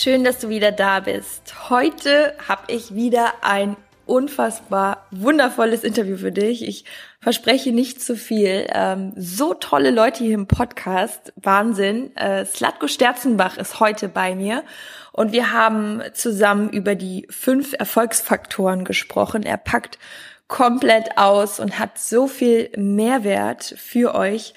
Schön, dass du wieder da bist. Heute habe ich wieder ein unfassbar wundervolles Interview für dich. Ich verspreche nicht zu viel. Ähm, so tolle Leute hier im Podcast. Wahnsinn. Äh, Slatko Sterzenbach ist heute bei mir und wir haben zusammen über die fünf Erfolgsfaktoren gesprochen. Er packt komplett aus und hat so viel Mehrwert für euch.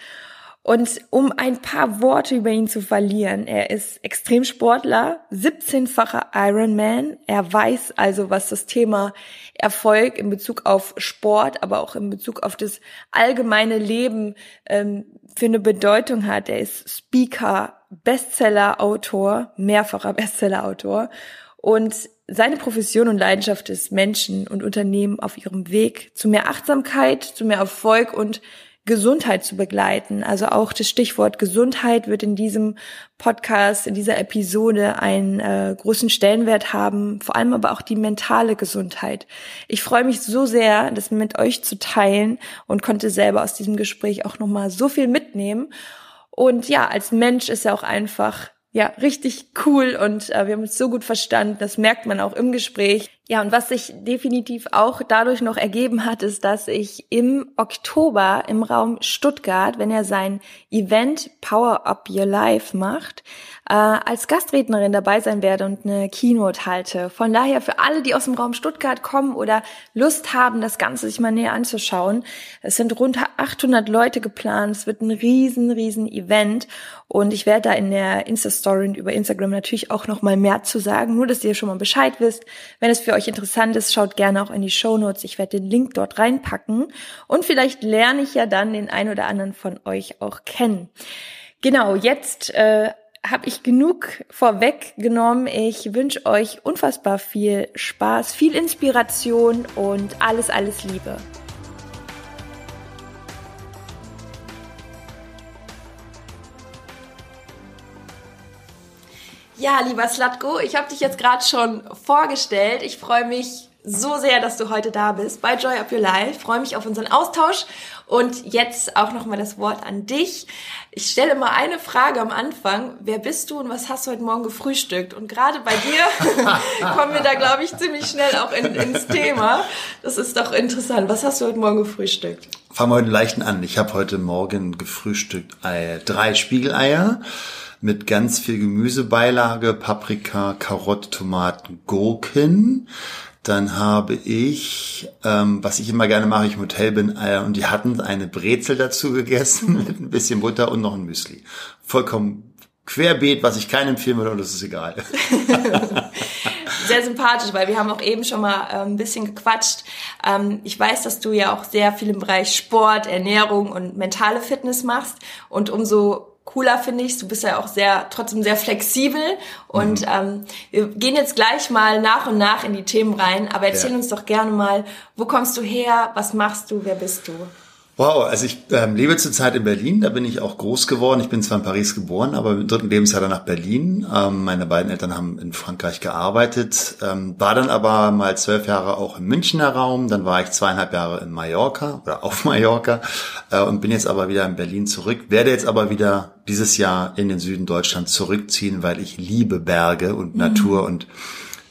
Und um ein paar Worte über ihn zu verlieren, er ist Extremsportler, 17-facher Ironman. Er weiß also, was das Thema Erfolg in Bezug auf Sport, aber auch in Bezug auf das allgemeine Leben ähm, für eine Bedeutung hat. Er ist Speaker, Bestseller-Autor, mehrfacher Bestseller-Autor. Und seine Profession und Leidenschaft ist Menschen und Unternehmen auf ihrem Weg zu mehr Achtsamkeit, zu mehr Erfolg und Gesundheit zu begleiten. Also auch das Stichwort Gesundheit wird in diesem Podcast, in dieser Episode einen äh, großen Stellenwert haben, vor allem aber auch die mentale Gesundheit. Ich freue mich so sehr, das mit euch zu teilen und konnte selber aus diesem Gespräch auch nochmal so viel mitnehmen. Und ja, als Mensch ist er auch einfach ja, richtig cool und äh, wir haben uns so gut verstanden. Das merkt man auch im Gespräch. Ja, und was sich definitiv auch dadurch noch ergeben hat, ist, dass ich im Oktober im Raum Stuttgart, wenn er sein Event Power Up Your Life macht, äh, als Gastrednerin dabei sein werde und eine Keynote halte. Von daher für alle, die aus dem Raum Stuttgart kommen oder Lust haben, das Ganze sich mal näher anzuschauen. Es sind rund 800 Leute geplant. Es wird ein riesen, riesen Event. Und ich werde da in der Insta-Story und über Instagram natürlich auch noch mal mehr zu sagen. Nur, dass ihr schon mal Bescheid wisst. Wenn es für euch interessant ist, schaut gerne auch in die Show Notes. Ich werde den Link dort reinpacken. Und vielleicht lerne ich ja dann den ein oder anderen von euch auch kennen. Genau, jetzt äh, habe ich genug vorweggenommen. Ich wünsche euch unfassbar viel Spaß, viel Inspiration und alles, alles Liebe. Ja, lieber Slatko, ich habe dich jetzt gerade schon vorgestellt. Ich freue mich so sehr, dass du heute da bist bei Joy Up Your Life. Freue mich auf unseren Austausch und jetzt auch noch mal das Wort an dich. Ich stelle mal eine Frage am Anfang: Wer bist du und was hast du heute Morgen gefrühstückt? Und gerade bei dir kommen wir da, glaube ich, ziemlich schnell auch in, ins Thema. Das ist doch interessant. Was hast du heute Morgen gefrühstückt? Fangen wir heute leichten an. Ich habe heute Morgen gefrühstückt äh, drei Spiegeleier mit ganz viel Gemüsebeilage, Paprika, Karotte, Tomaten, Gurken. Dann habe ich, ähm, was ich immer gerne mache, ich im Hotel bin, äh, und die hatten eine Brezel dazu gegessen mit ein bisschen Butter und noch ein Müsli. Vollkommen querbeet, was ich keinem empfehlen würde, und das ist egal. sehr sympathisch, weil wir haben auch eben schon mal äh, ein bisschen gequatscht. Ähm, ich weiß, dass du ja auch sehr viel im Bereich Sport, Ernährung und mentale Fitness machst. Und umso cooler finde ich. Du bist ja auch sehr, trotzdem sehr flexibel. Und mhm. ähm, wir gehen jetzt gleich mal nach und nach in die Themen rein. Aber erzähl ja. uns doch gerne mal, wo kommst du her? Was machst du? Wer bist du? Wow, also ich ähm, lebe zurzeit in Berlin, da bin ich auch groß geworden. Ich bin zwar in Paris geboren, aber im dritten Lebensjahr dann nach Berlin. Ähm, meine beiden Eltern haben in Frankreich gearbeitet, ähm, war dann aber mal zwölf Jahre auch im Münchner Raum, dann war ich zweieinhalb Jahre in Mallorca oder auf Mallorca äh, und bin jetzt aber wieder in Berlin zurück, werde jetzt aber wieder dieses Jahr in den Süden Deutschlands zurückziehen, weil ich liebe Berge und mhm. Natur und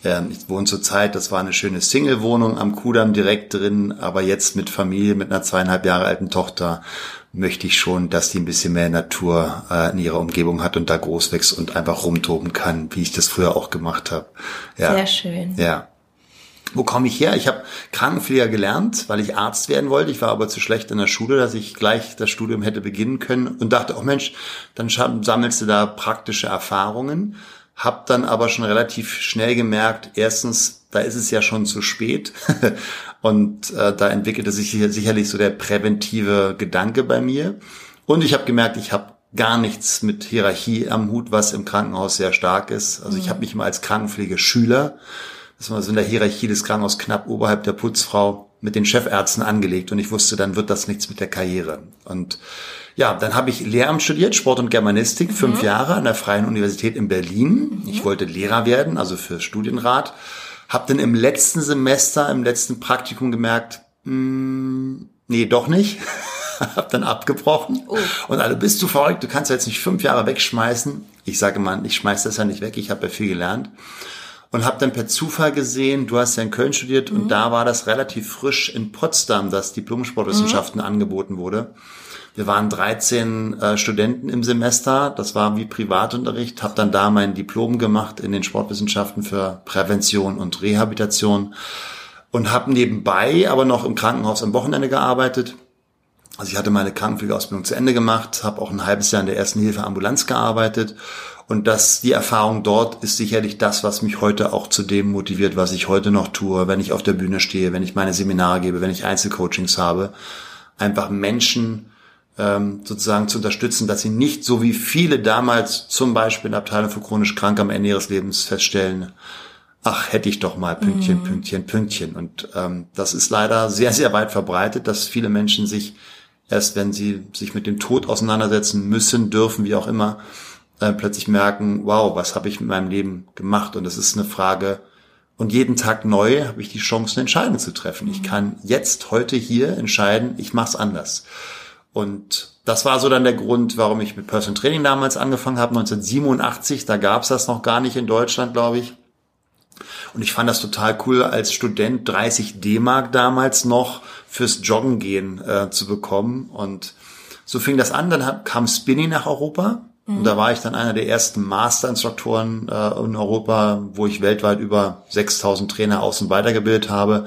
ähm, ich wohne zurzeit, das war eine schöne Single-Wohnung am Kudamm direkt drin, aber jetzt mit Familie, mit einer zweieinhalb Jahre alten Tochter möchte ich schon, dass die ein bisschen mehr Natur äh, in ihrer Umgebung hat und da groß wächst und einfach rumtoben kann, wie ich das früher auch gemacht habe. Ja. Sehr schön. Ja. Wo komme ich her? Ich habe Krankenpfleger gelernt, weil ich Arzt werden wollte. Ich war aber zu schlecht in der Schule, dass ich gleich das Studium hätte beginnen können und dachte, oh Mensch, dann sammelst du da praktische Erfahrungen hab dann aber schon relativ schnell gemerkt, erstens, da ist es ja schon zu spät und äh, da entwickelte sich sicherlich so der präventive Gedanke bei mir. Und ich habe gemerkt, ich habe gar nichts mit Hierarchie am Hut, was im Krankenhaus sehr stark ist. Also mhm. ich habe mich immer als Krankenpflegeschüler, das war so in der Hierarchie des Krankenhauses knapp oberhalb der Putzfrau, mit den Chefärzten angelegt und ich wusste, dann wird das nichts mit der Karriere. Und ja, dann habe ich Lehramt studiert, Sport und Germanistik, fünf mhm. Jahre an der Freien Universität in Berlin. Mhm. Ich wollte Lehrer werden, also für Studienrat. Hab dann im letzten Semester, im letzten Praktikum gemerkt, mh, hm, nee, doch nicht. hab dann abgebrochen. Oh. Und alle, bist du verrückt, du kannst ja jetzt nicht fünf Jahre wegschmeißen. Ich sage mal, ich schmeiß das ja nicht weg, ich habe ja viel gelernt und habe dann per Zufall gesehen, du hast ja in Köln studiert mhm. und da war das relativ frisch in Potsdam, dass Diplom-Sportwissenschaften mhm. angeboten wurde. Wir waren 13 äh, Studenten im Semester, das war wie Privatunterricht, habe dann da mein Diplom gemacht in den Sportwissenschaften für Prävention und Rehabilitation und habe nebenbei aber noch im Krankenhaus am Wochenende gearbeitet. Also ich hatte meine Krankenpflegeausbildung zu Ende gemacht, habe auch ein halbes Jahr in der ersten Hilfe Ambulanz gearbeitet und das, die Erfahrung dort ist sicherlich das, was mich heute auch zu dem motiviert, was ich heute noch tue, wenn ich auf der Bühne stehe, wenn ich meine Seminare gebe, wenn ich Einzelcoachings habe. Einfach Menschen ähm, sozusagen zu unterstützen, dass sie nicht so wie viele damals zum Beispiel in der Abteilung für chronisch krank am Ende ihres Lebens feststellen, ach, hätte ich doch mal Pünktchen, mhm. Pünktchen, Pünktchen. Und ähm, das ist leider sehr, sehr weit verbreitet, dass viele Menschen sich erst, wenn sie sich mit dem Tod auseinandersetzen müssen, dürfen, wie auch immer, äh, plötzlich merken, wow, was habe ich mit meinem Leben gemacht? Und es ist eine Frage, und jeden Tag neu habe ich die Chance, eine Entscheidung zu treffen. Ich kann jetzt, heute hier entscheiden, ich mache es anders. Und das war so dann der Grund, warum ich mit Personal Training damals angefangen habe, 1987. Da gab es das noch gar nicht in Deutschland, glaube ich. Und ich fand das total cool, als Student 30 D-Mark damals noch fürs Joggen gehen äh, zu bekommen. Und so fing das an. Dann kam Spinning nach Europa. Und da war ich dann einer der ersten Masterinstruktoren äh, in Europa, wo ich weltweit über 6000 Trainer aus- und weitergebildet habe.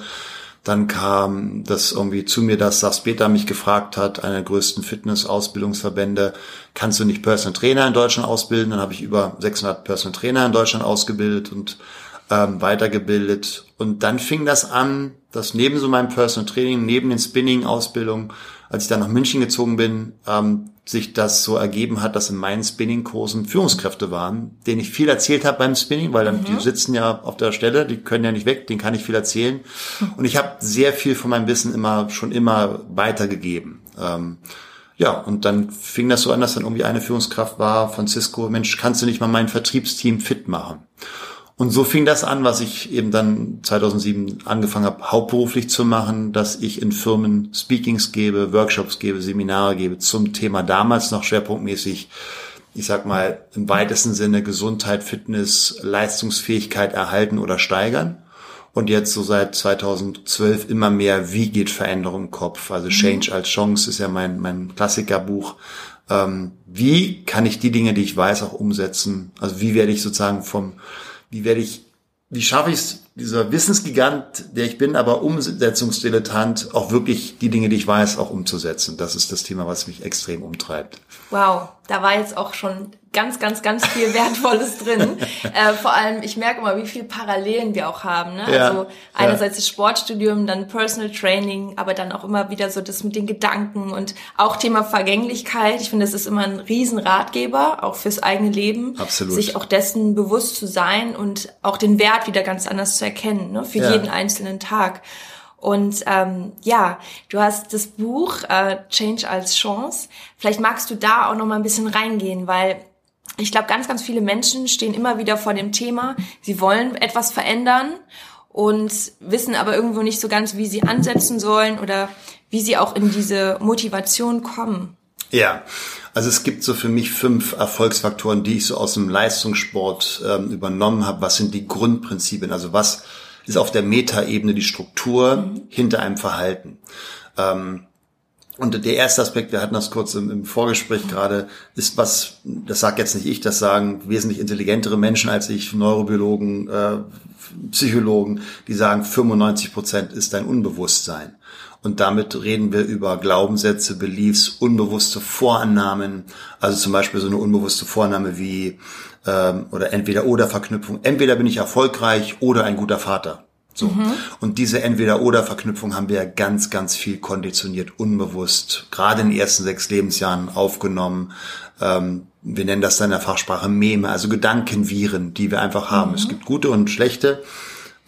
Dann kam das irgendwie zu mir, dass Sachs Peter mich gefragt hat, einer der größten Fitness-Ausbildungsverbände, kannst du nicht Personal Trainer in Deutschland ausbilden? Dann habe ich über 600 Personal Trainer in Deutschland ausgebildet und ähm, weitergebildet. Und dann fing das an, dass neben so meinem Personal Training, neben den Spinning-Ausbildungen, als ich dann nach München gezogen bin, ähm, sich das so ergeben hat, dass in meinen Spinning-Kursen Führungskräfte waren, denen ich viel erzählt habe beim Spinning, weil dann mhm. die sitzen ja auf der Stelle, die können ja nicht weg, denen kann ich viel erzählen. Und ich habe sehr viel von meinem Wissen immer schon immer weitergegeben. Ähm, ja, und dann fing das so an, dass dann irgendwie eine Führungskraft war, Francisco, Mensch, kannst du nicht mal mein Vertriebsteam fit machen? Und so fing das an, was ich eben dann 2007 angefangen habe, hauptberuflich zu machen, dass ich in Firmen Speakings gebe, Workshops gebe, Seminare gebe zum Thema damals noch schwerpunktmäßig, ich sag mal im weitesten Sinne Gesundheit, Fitness, Leistungsfähigkeit erhalten oder steigern. Und jetzt so seit 2012 immer mehr, wie geht Veränderung im Kopf? Also mhm. Change als Chance ist ja mein, mein Klassikerbuch. Ähm, wie kann ich die Dinge, die ich weiß, auch umsetzen? Also wie werde ich sozusagen vom wie werde ich, wie schaffe ich es, dieser Wissensgigant, der ich bin, aber Umsetzungsdilettant, auch wirklich die Dinge, die ich weiß, auch umzusetzen. Das ist das Thema, was mich extrem umtreibt. Wow, da war jetzt auch schon ganz, ganz, ganz viel Wertvolles drin. äh, vor allem, ich merke immer, wie viele Parallelen wir auch haben. Ne? Ja, also einerseits ja. das Sportstudium, dann Personal Training, aber dann auch immer wieder so das mit den Gedanken und auch Thema Vergänglichkeit. Ich finde, das ist immer ein Riesenratgeber, auch fürs eigene Leben. Absolut. Sich auch dessen bewusst zu sein und auch den Wert wieder ganz anders zu erkennen, ne? für ja. jeden einzelnen Tag. Und ähm, ja, du hast das Buch äh, Change als Chance. Vielleicht magst du da auch noch mal ein bisschen reingehen, weil ich glaube, ganz, ganz viele Menschen stehen immer wieder vor dem Thema, sie wollen etwas verändern und wissen aber irgendwo nicht so ganz, wie sie ansetzen sollen oder wie sie auch in diese Motivation kommen. Ja, also es gibt so für mich fünf Erfolgsfaktoren, die ich so aus dem Leistungssport ähm, übernommen habe. Was sind die Grundprinzipien? Also was ist auf der Metaebene die Struktur mhm. hinter einem Verhalten? Ähm, und der erste Aspekt, wir hatten das kurz im, im Vorgespräch gerade, ist was, das sagt jetzt nicht ich, das sagen wesentlich intelligentere Menschen als ich, Neurobiologen, äh, Psychologen, die sagen, 95 Prozent ist dein Unbewusstsein. Und damit reden wir über Glaubenssätze, Beliefs, unbewusste Vorannahmen. Also zum Beispiel so eine unbewusste Vorannahme wie ähm, oder entweder oder Verknüpfung. Entweder bin ich erfolgreich oder ein guter Vater. So. Mhm. Und diese Entweder-Oder-Verknüpfung haben wir ganz, ganz viel konditioniert, unbewusst, gerade in den ersten sechs Lebensjahren aufgenommen. ähm, wir nennen das dann in der Fachsprache Meme, also Gedankenviren, die wir einfach haben. Mhm. Es gibt gute und schlechte.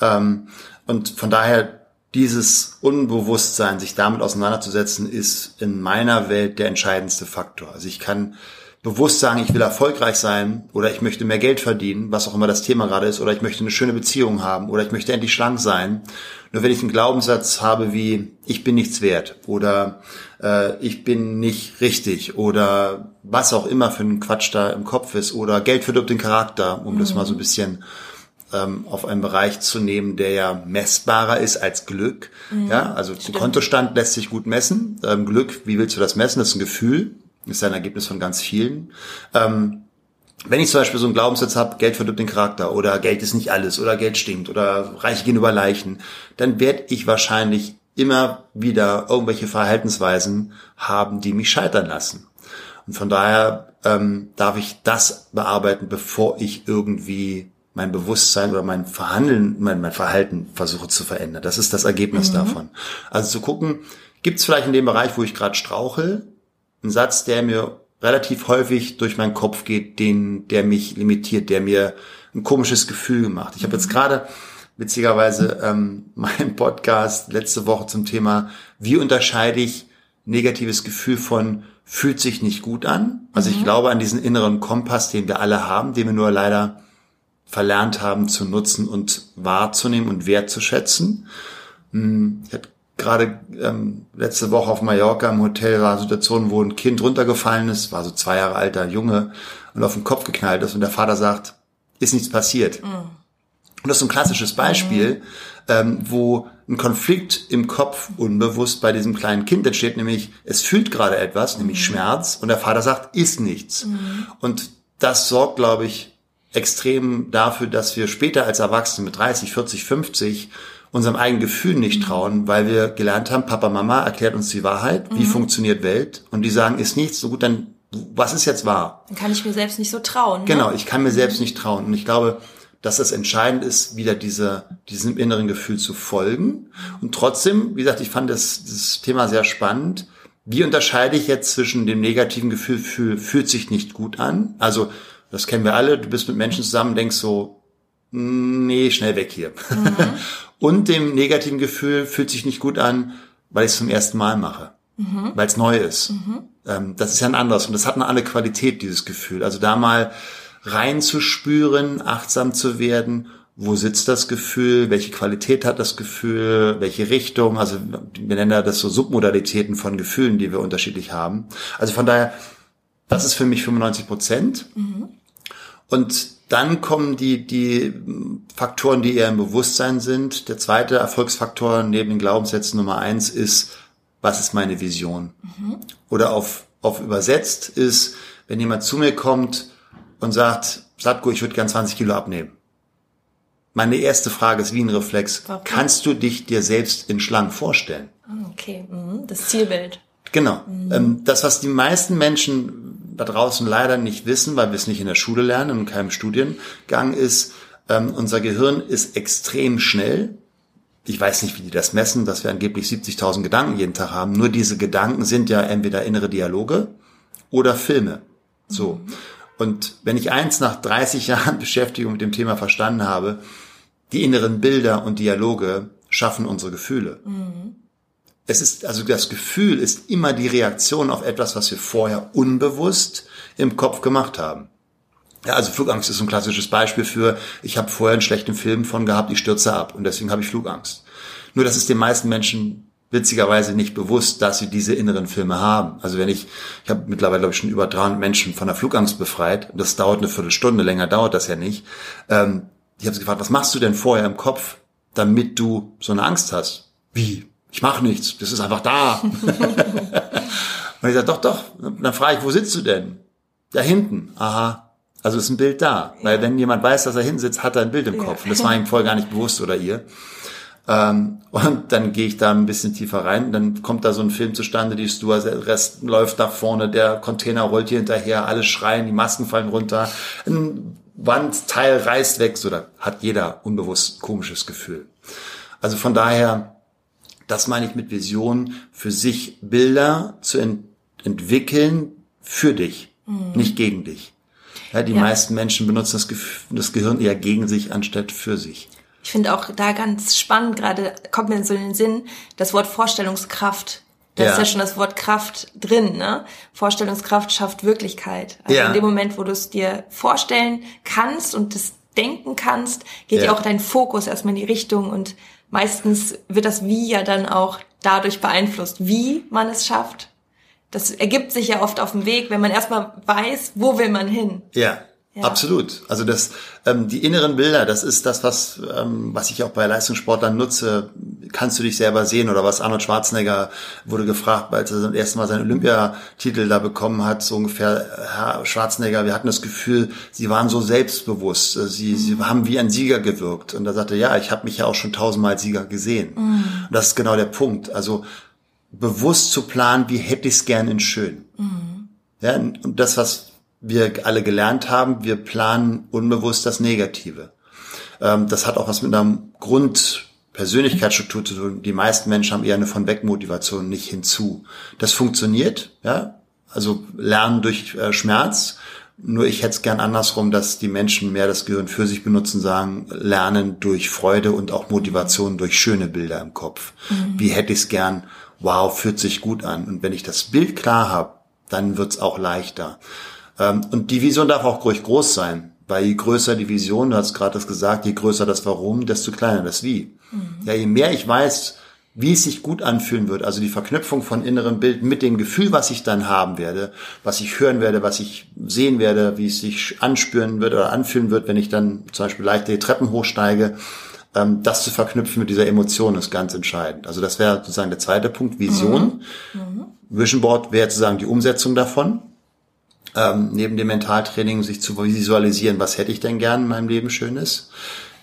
Ähm, und von daher dieses Unbewusstsein, sich damit auseinanderzusetzen, ist in meiner Welt der entscheidendste Faktor. Also ich kann bewusst sagen, ich will erfolgreich sein oder ich möchte mehr Geld verdienen, was auch immer das Thema gerade ist, oder ich möchte eine schöne Beziehung haben oder ich möchte endlich schlank sein. Nur wenn ich einen Glaubenssatz habe wie ich bin nichts wert oder äh, ich bin nicht richtig oder was auch immer für ein Quatsch da im Kopf ist oder Geld verdirbt den Charakter, um mhm. das mal so ein bisschen ähm, auf einen Bereich zu nehmen, der ja messbarer ist als Glück. Mhm. Ja, also ein Kontostand lässt sich gut messen. Ähm, Glück, wie willst du das messen? Das ist ein Gefühl ist ein Ergebnis von ganz vielen. Ähm, wenn ich zum Beispiel so einen Glaubenssatz habe, Geld verdirbt den Charakter oder Geld ist nicht alles oder Geld stinkt oder Reiche gehen über Leichen, dann werde ich wahrscheinlich immer wieder irgendwelche Verhaltensweisen haben, die mich scheitern lassen. Und von daher ähm, darf ich das bearbeiten, bevor ich irgendwie mein Bewusstsein oder mein Verhandeln, mein, mein Verhalten versuche zu verändern. Das ist das Ergebnis mhm. davon. Also zu gucken, gibt es vielleicht in dem Bereich, wo ich gerade strauchel, ein Satz, der mir relativ häufig durch meinen Kopf geht, den, der mich limitiert, der mir ein komisches Gefühl macht. Ich habe jetzt gerade witzigerweise ähm, meinen Podcast letzte Woche zum Thema, wie unterscheide ich negatives Gefühl von fühlt sich nicht gut an. Also mhm. ich glaube an diesen inneren Kompass, den wir alle haben, den wir nur leider verlernt haben zu nutzen und wahrzunehmen und wertzuschätzen. Hm, ich hatte gerade ähm, letzte Woche auf Mallorca im Hotel war eine Situation, wo ein Kind runtergefallen ist, war so zwei Jahre alter Junge und auf den Kopf geknallt ist und der Vater sagt, ist nichts passiert. Mhm. Und das ist ein klassisches Beispiel, mhm. ähm, wo ein Konflikt im Kopf unbewusst bei diesem kleinen Kind entsteht, nämlich es fühlt gerade etwas, nämlich mhm. Schmerz und der Vater sagt, ist nichts. Mhm. Und das sorgt, glaube ich, extrem dafür, dass wir später als Erwachsene mit 30, 40, 50 unserem eigenen Gefühl nicht mhm. trauen, weil wir gelernt haben, Papa, Mama erklärt uns die Wahrheit, wie mhm. funktioniert Welt und die sagen, ist nichts, so gut, dann was ist jetzt wahr? Dann kann ich mir selbst nicht so trauen. Ne? Genau, ich kann mir selbst nicht trauen und ich glaube, dass es entscheidend ist, wieder diese, diesem inneren Gefühl zu folgen. Und trotzdem, wie gesagt, ich fand das, das Thema sehr spannend. Wie unterscheide ich jetzt zwischen dem negativen Gefühl, fühl, fühlt sich nicht gut an? Also, das kennen wir alle, du bist mit Menschen zusammen, denkst so, nee, schnell weg hier. Mhm. Und dem negativen Gefühl fühlt sich nicht gut an, weil ich es zum ersten Mal mache. Mhm. Weil es neu ist. Mhm. Ähm, das ist ja ein anderes. Und das hat eine andere Qualität, dieses Gefühl. Also da mal reinzuspüren, achtsam zu werden, wo sitzt das Gefühl, welche Qualität hat das Gefühl, welche Richtung, also wir nennen das so Submodalitäten von Gefühlen, die wir unterschiedlich haben. Also von daher, das ist für mich 95 Prozent. Mhm. Und dann kommen die, die Faktoren, die eher im Bewusstsein sind. Der zweite Erfolgsfaktor neben den Glaubenssätzen Nummer eins ist, was ist meine Vision? Mhm. Oder auf, auf übersetzt ist, wenn jemand zu mir kommt und sagt, Slatko, ich würde gern 20 Kilo abnehmen. Meine erste Frage ist wie ein Reflex. Warum? Kannst du dich dir selbst in Schlangen vorstellen? Ah, okay, mhm. das Zielbild. Genau. Mhm. Ähm, das, was die meisten Menschen da draußen leider nicht wissen, weil wir es nicht in der Schule lernen, in keinem Studiengang ist, ähm, unser Gehirn ist extrem schnell. Ich weiß nicht, wie die das messen, dass wir angeblich 70.000 Gedanken jeden Tag haben. Nur diese Gedanken sind ja entweder innere Dialoge oder Filme. So. Mhm. Und wenn ich eins nach 30 Jahren Beschäftigung mit dem Thema verstanden habe, die inneren Bilder und Dialoge schaffen unsere Gefühle. Mhm. Es ist, also das Gefühl ist immer die Reaktion auf etwas, was wir vorher unbewusst im Kopf gemacht haben. Ja, also Flugangst ist ein klassisches Beispiel für, ich habe vorher einen schlechten Film von gehabt, ich stürze ab und deswegen habe ich Flugangst. Nur das ist den meisten Menschen witzigerweise nicht bewusst, dass sie diese inneren Filme haben. Also wenn ich, ich habe mittlerweile glaube ich schon über 300 Menschen von der Flugangst befreit, das dauert eine Viertelstunde, länger dauert das ja nicht. Ähm, ich habe sie gefragt, was machst du denn vorher im Kopf, damit du so eine Angst hast? Wie? Ich mache nichts, das ist einfach da. und ich sage, doch, doch. Dann frage ich, wo sitzt du denn? Da hinten. Aha. Also ist ein Bild da. Weil wenn jemand weiß, dass er hinten sitzt, hat er ein Bild im Kopf. Und das war ihm voll gar nicht bewusst oder ihr. Ähm, und dann gehe ich da ein bisschen tiefer rein. Dann kommt da so ein Film zustande, die der Rest läuft nach vorne, der Container rollt hier hinterher, alle schreien, die Masken fallen runter, ein Wandteil reißt weg, so da hat jeder unbewusst komisches Gefühl. Also von daher das meine ich mit Vision, für sich Bilder zu ent entwickeln für dich. mhm. nicht gegen dich. Ja, die ja. meisten Menschen benutzen das, Ge das Gehirn eher gegen sich anstatt für sich. Ich finde auch da ganz spannend, gerade kommt mir so in den Sinn, das Wort Vorstellungskraft. Da ja. ist ja schon das Wort Kraft drin, ne? Vorstellungskraft schafft Wirklichkeit. Also ja. in dem Moment, wo du es dir vorstellen kannst und das denken kannst, geht ja. ja auch dein Fokus erstmal in die Richtung und meistens wird das Wie ja dann auch dadurch beeinflusst, wie man es schafft. Das ergibt sich ja oft auf dem Weg, wenn man erstmal weiß, wo will man hin. Ja. Ja. Absolut. Also das, ähm, die inneren Bilder, das ist das, was, ähm, was ich auch bei Leistungssportlern nutze. Kannst du dich selber sehen oder was Arnold Schwarzenegger wurde gefragt, als er das erste Mal seinen Olympiatitel da bekommen hat, so ungefähr, Herr Schwarzenegger, wir hatten das Gefühl, Sie waren so selbstbewusst, Sie, mhm. Sie haben wie ein Sieger gewirkt. Und da sagte er, ja, ich habe mich ja auch schon tausendmal Sieger gesehen. Mhm. Und das ist genau der Punkt. Also bewusst zu planen, wie hätte ich es gern in schön. Mhm. Ja, und das, was wir alle gelernt haben, wir planen unbewusst das Negative. Ähm, das hat auch was mit einer Grundpersönlichkeitsstruktur zu tun. Die meisten Menschen haben eher eine von weg Motivation, nicht hinzu. Das funktioniert, ja. Also lernen durch äh, Schmerz. Nur ich hätte es gern andersrum, dass die Menschen mehr das Gehirn für sich benutzen, sagen, lernen durch Freude und auch Motivation durch schöne Bilder im Kopf. Mhm. Wie hätte ich es gern? Wow, fühlt sich gut an. Und wenn ich das Bild klar habe, dann wird's auch leichter. Ähm, und die Vision darf auch ruhig groß sein, weil je größer die Vision, du hast gerade das gesagt, je größer das Warum, desto kleiner das Wie. Mhm. Ja, je mehr ich weiß, wie es sich gut anfühlen wird, also die Verknüpfung von innerem Bild mit dem Gefühl, was ich dann haben werde, was ich hören werde, was ich sehen werde, wie es sich anspüren wird oder anfühlen wird, wenn ich dann zum Beispiel leicht die Treppen hochsteige, ähm, das zu verknüpfen mit dieser Emotion ist ganz entscheidend. Also das wäre sozusagen der zweite Punkt, Vision. Mhm. Mhm. Vision Board wäre sozusagen die Umsetzung davon ähm, neben dem Mentaltraining sich zu visualisieren, was hätte ich denn gern in meinem Leben Schönes.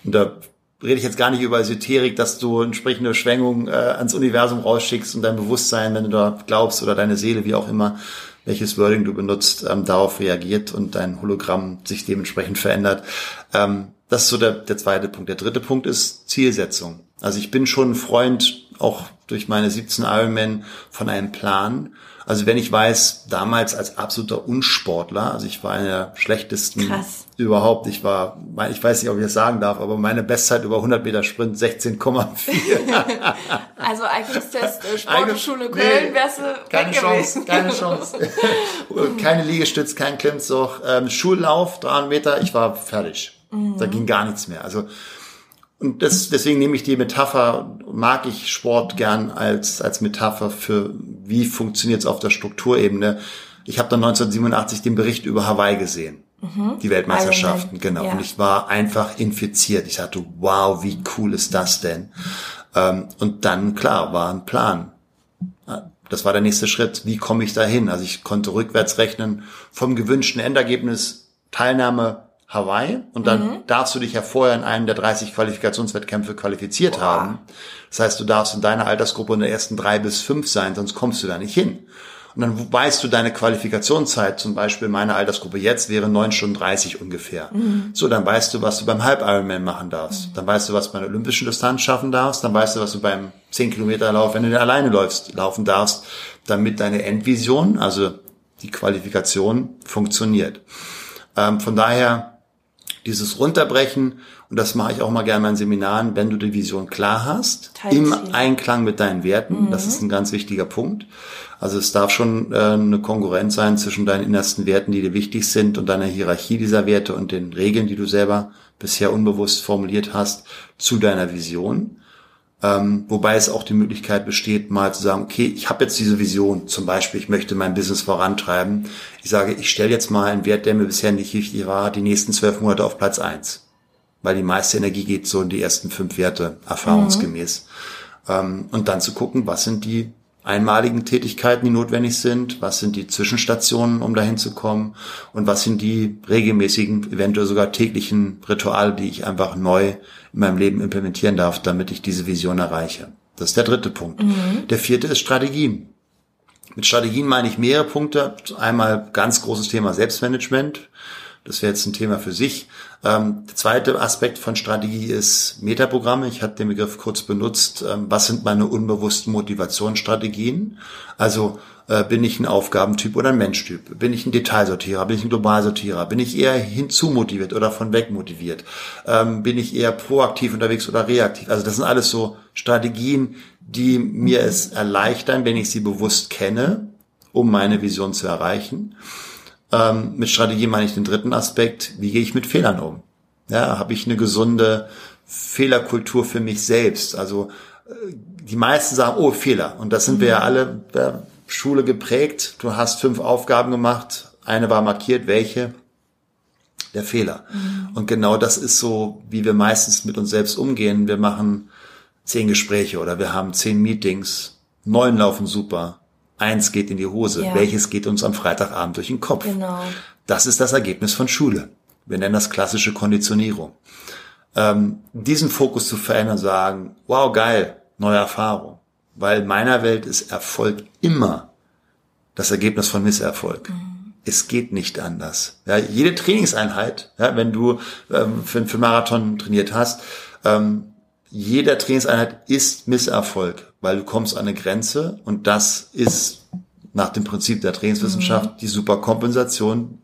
Und da rede ich jetzt gar nicht über Esoterik, dass du entsprechende Schwingung äh, ans Universum rausschickst und dein Bewusstsein, wenn du da glaubst oder deine Seele, wie auch immer, welches Wording du benutzt, ähm, darauf reagiert und dein Hologramm sich dementsprechend verändert. Ähm, das ist so der, der zweite Punkt. Der dritte Punkt ist Zielsetzung. Also ich bin schon ein Freund, auch durch meine 17 Ironman, von einem Plan also wenn ich weiß, damals als absoluter Unsportler, also ich war einer der schlechtesten Krass. überhaupt, ich war, ich weiß nicht, ob ich das sagen darf, aber meine Bestzeit über 100 Meter Sprint 16,4. also Eignungstest, äh, Sportschule Köln, nee, wärst du Keine Chance, keine Chance. keine Liegestütz, kein Klimmzug, ähm, Schullauf, 300 Meter, ich war fertig. Mhm. Da ging gar nichts mehr. Also und das, deswegen nehme ich die Metapher, mag ich Sport gern als, als Metapher für, wie funktioniert es auf der Strukturebene. Ich habe dann 1987 den Bericht über Hawaii gesehen. Mhm. Die Weltmeisterschaften, genau. Ja. Und ich war einfach infiziert. Ich sagte, wow, wie cool ist das denn? Ähm, und dann, klar, war ein Plan. Das war der nächste Schritt. Wie komme ich da hin? Also ich konnte rückwärts rechnen vom gewünschten Endergebnis Teilnahme Hawaii und dann mhm. darfst du dich ja vorher in einem der 30 Qualifikationswettkämpfe qualifiziert Boah. haben. Das heißt, du darfst in deiner Altersgruppe in der ersten drei bis fünf sein, sonst kommst du da nicht hin. Und dann weißt du deine Qualifikationszeit, zum Beispiel meine Altersgruppe jetzt wäre neun Stunden 30 ungefähr. Mhm. So, dann weißt du, was du beim Halb-Ironman machen darfst. Mhm. Dann weißt du, was du bei der olympischen Distanz schaffen darfst. Dann weißt du, was du beim 10 Kilometer Lauf, wenn du alleine läufst, laufen darfst, damit deine Endvision, also die Qualifikation funktioniert. Ähm, von daher dieses Runterbrechen, und das mache ich auch mal gerne in meinen Seminaren, wenn du die Vision klar hast, im Einklang mit deinen Werten, mhm. das ist ein ganz wichtiger Punkt. Also es darf schon äh, eine Konkurrenz sein zwischen deinen innersten Werten, die dir wichtig sind, und deiner Hierarchie dieser Werte und den Regeln, die du selber bisher unbewusst formuliert hast, zu deiner Vision. Ähm, wobei es auch die Möglichkeit besteht, mal zu sagen, okay, ich habe jetzt diese Vision, zum Beispiel, ich möchte mein Business vorantreiben. Ich sage, ich stelle jetzt mal einen Wert, der mir bisher nicht wichtig war, die nächsten zwölf Monate auf Platz eins, Weil die meiste Energie geht so in die ersten fünf Werte, erfahrungsgemäß. Mhm. Ähm, und dann zu gucken, was sind die einmaligen Tätigkeiten, die notwendig sind, was sind die Zwischenstationen, um dahin zu kommen und was sind die regelmäßigen, eventuell sogar täglichen Rituale, die ich einfach neu in meinem Leben implementieren darf, damit ich diese Vision erreiche. Das ist der dritte Punkt. Mhm. Der vierte ist Strategien. Mit Strategien meine ich mehrere Punkte. Einmal ganz großes Thema Selbstmanagement. Das wäre jetzt ein Thema für sich. Ähm, der zweite Aspekt von Strategie ist Metaprogramme. Ich hatte den Begriff kurz benutzt. Ähm, was sind meine unbewussten Motivationsstrategien? Also Äh, bin ich ein Aufgabentyp oder ein Menschtyp? Bin ich ein Detailsortierer? Bin ich ein Globalsortierer? Bin ich eher hinzumotiviert oder von weg motiviert? Ähm, bin ich eher proaktiv unterwegs oder reaktiv? Also das sind alles so Strategien, die mir es erleichtern, wenn ich sie bewusst kenne, um meine Vision zu erreichen. Ähm, mit Strategie meine ich den dritten Aspekt, wie gehe ich mit Fehlern um? Ja, habe ich eine gesunde Fehlerkultur für mich selbst? Also äh, die meisten sagen, oh, Fehler. Und das sind wir ja alle, Schule geprägt. Du hast fünf Aufgaben gemacht. Eine war markiert. Welche? Der Fehler. Mhm. Und genau das ist so, wie wir meistens mit uns selbst umgehen. Wir machen zehn Gespräche oder wir haben zehn Meetings. Neun laufen super. Eins geht in die Hose. Ja. Welches geht uns am Freitagabend durch den Kopf? Genau. Das ist das Ergebnis von Schule. Wir nennen das klassische Konditionierung. Ähm, diesen Fokus zu verändern, sagen, wow, geil, neue Erfahrung. Weil in meiner Welt ist Erfolg immer das Ergebnis von Misserfolg. Mhm. Es geht nicht anders. Ja, jede Trainingseinheit, ja, wenn du ähm, für, für Marathon trainiert hast, ähm, jeder Trainingseinheit ist Misserfolg, weil du kommst an eine Grenze und das ist nach dem Prinzip der Trainingswissenschaft mhm. die Superkompensation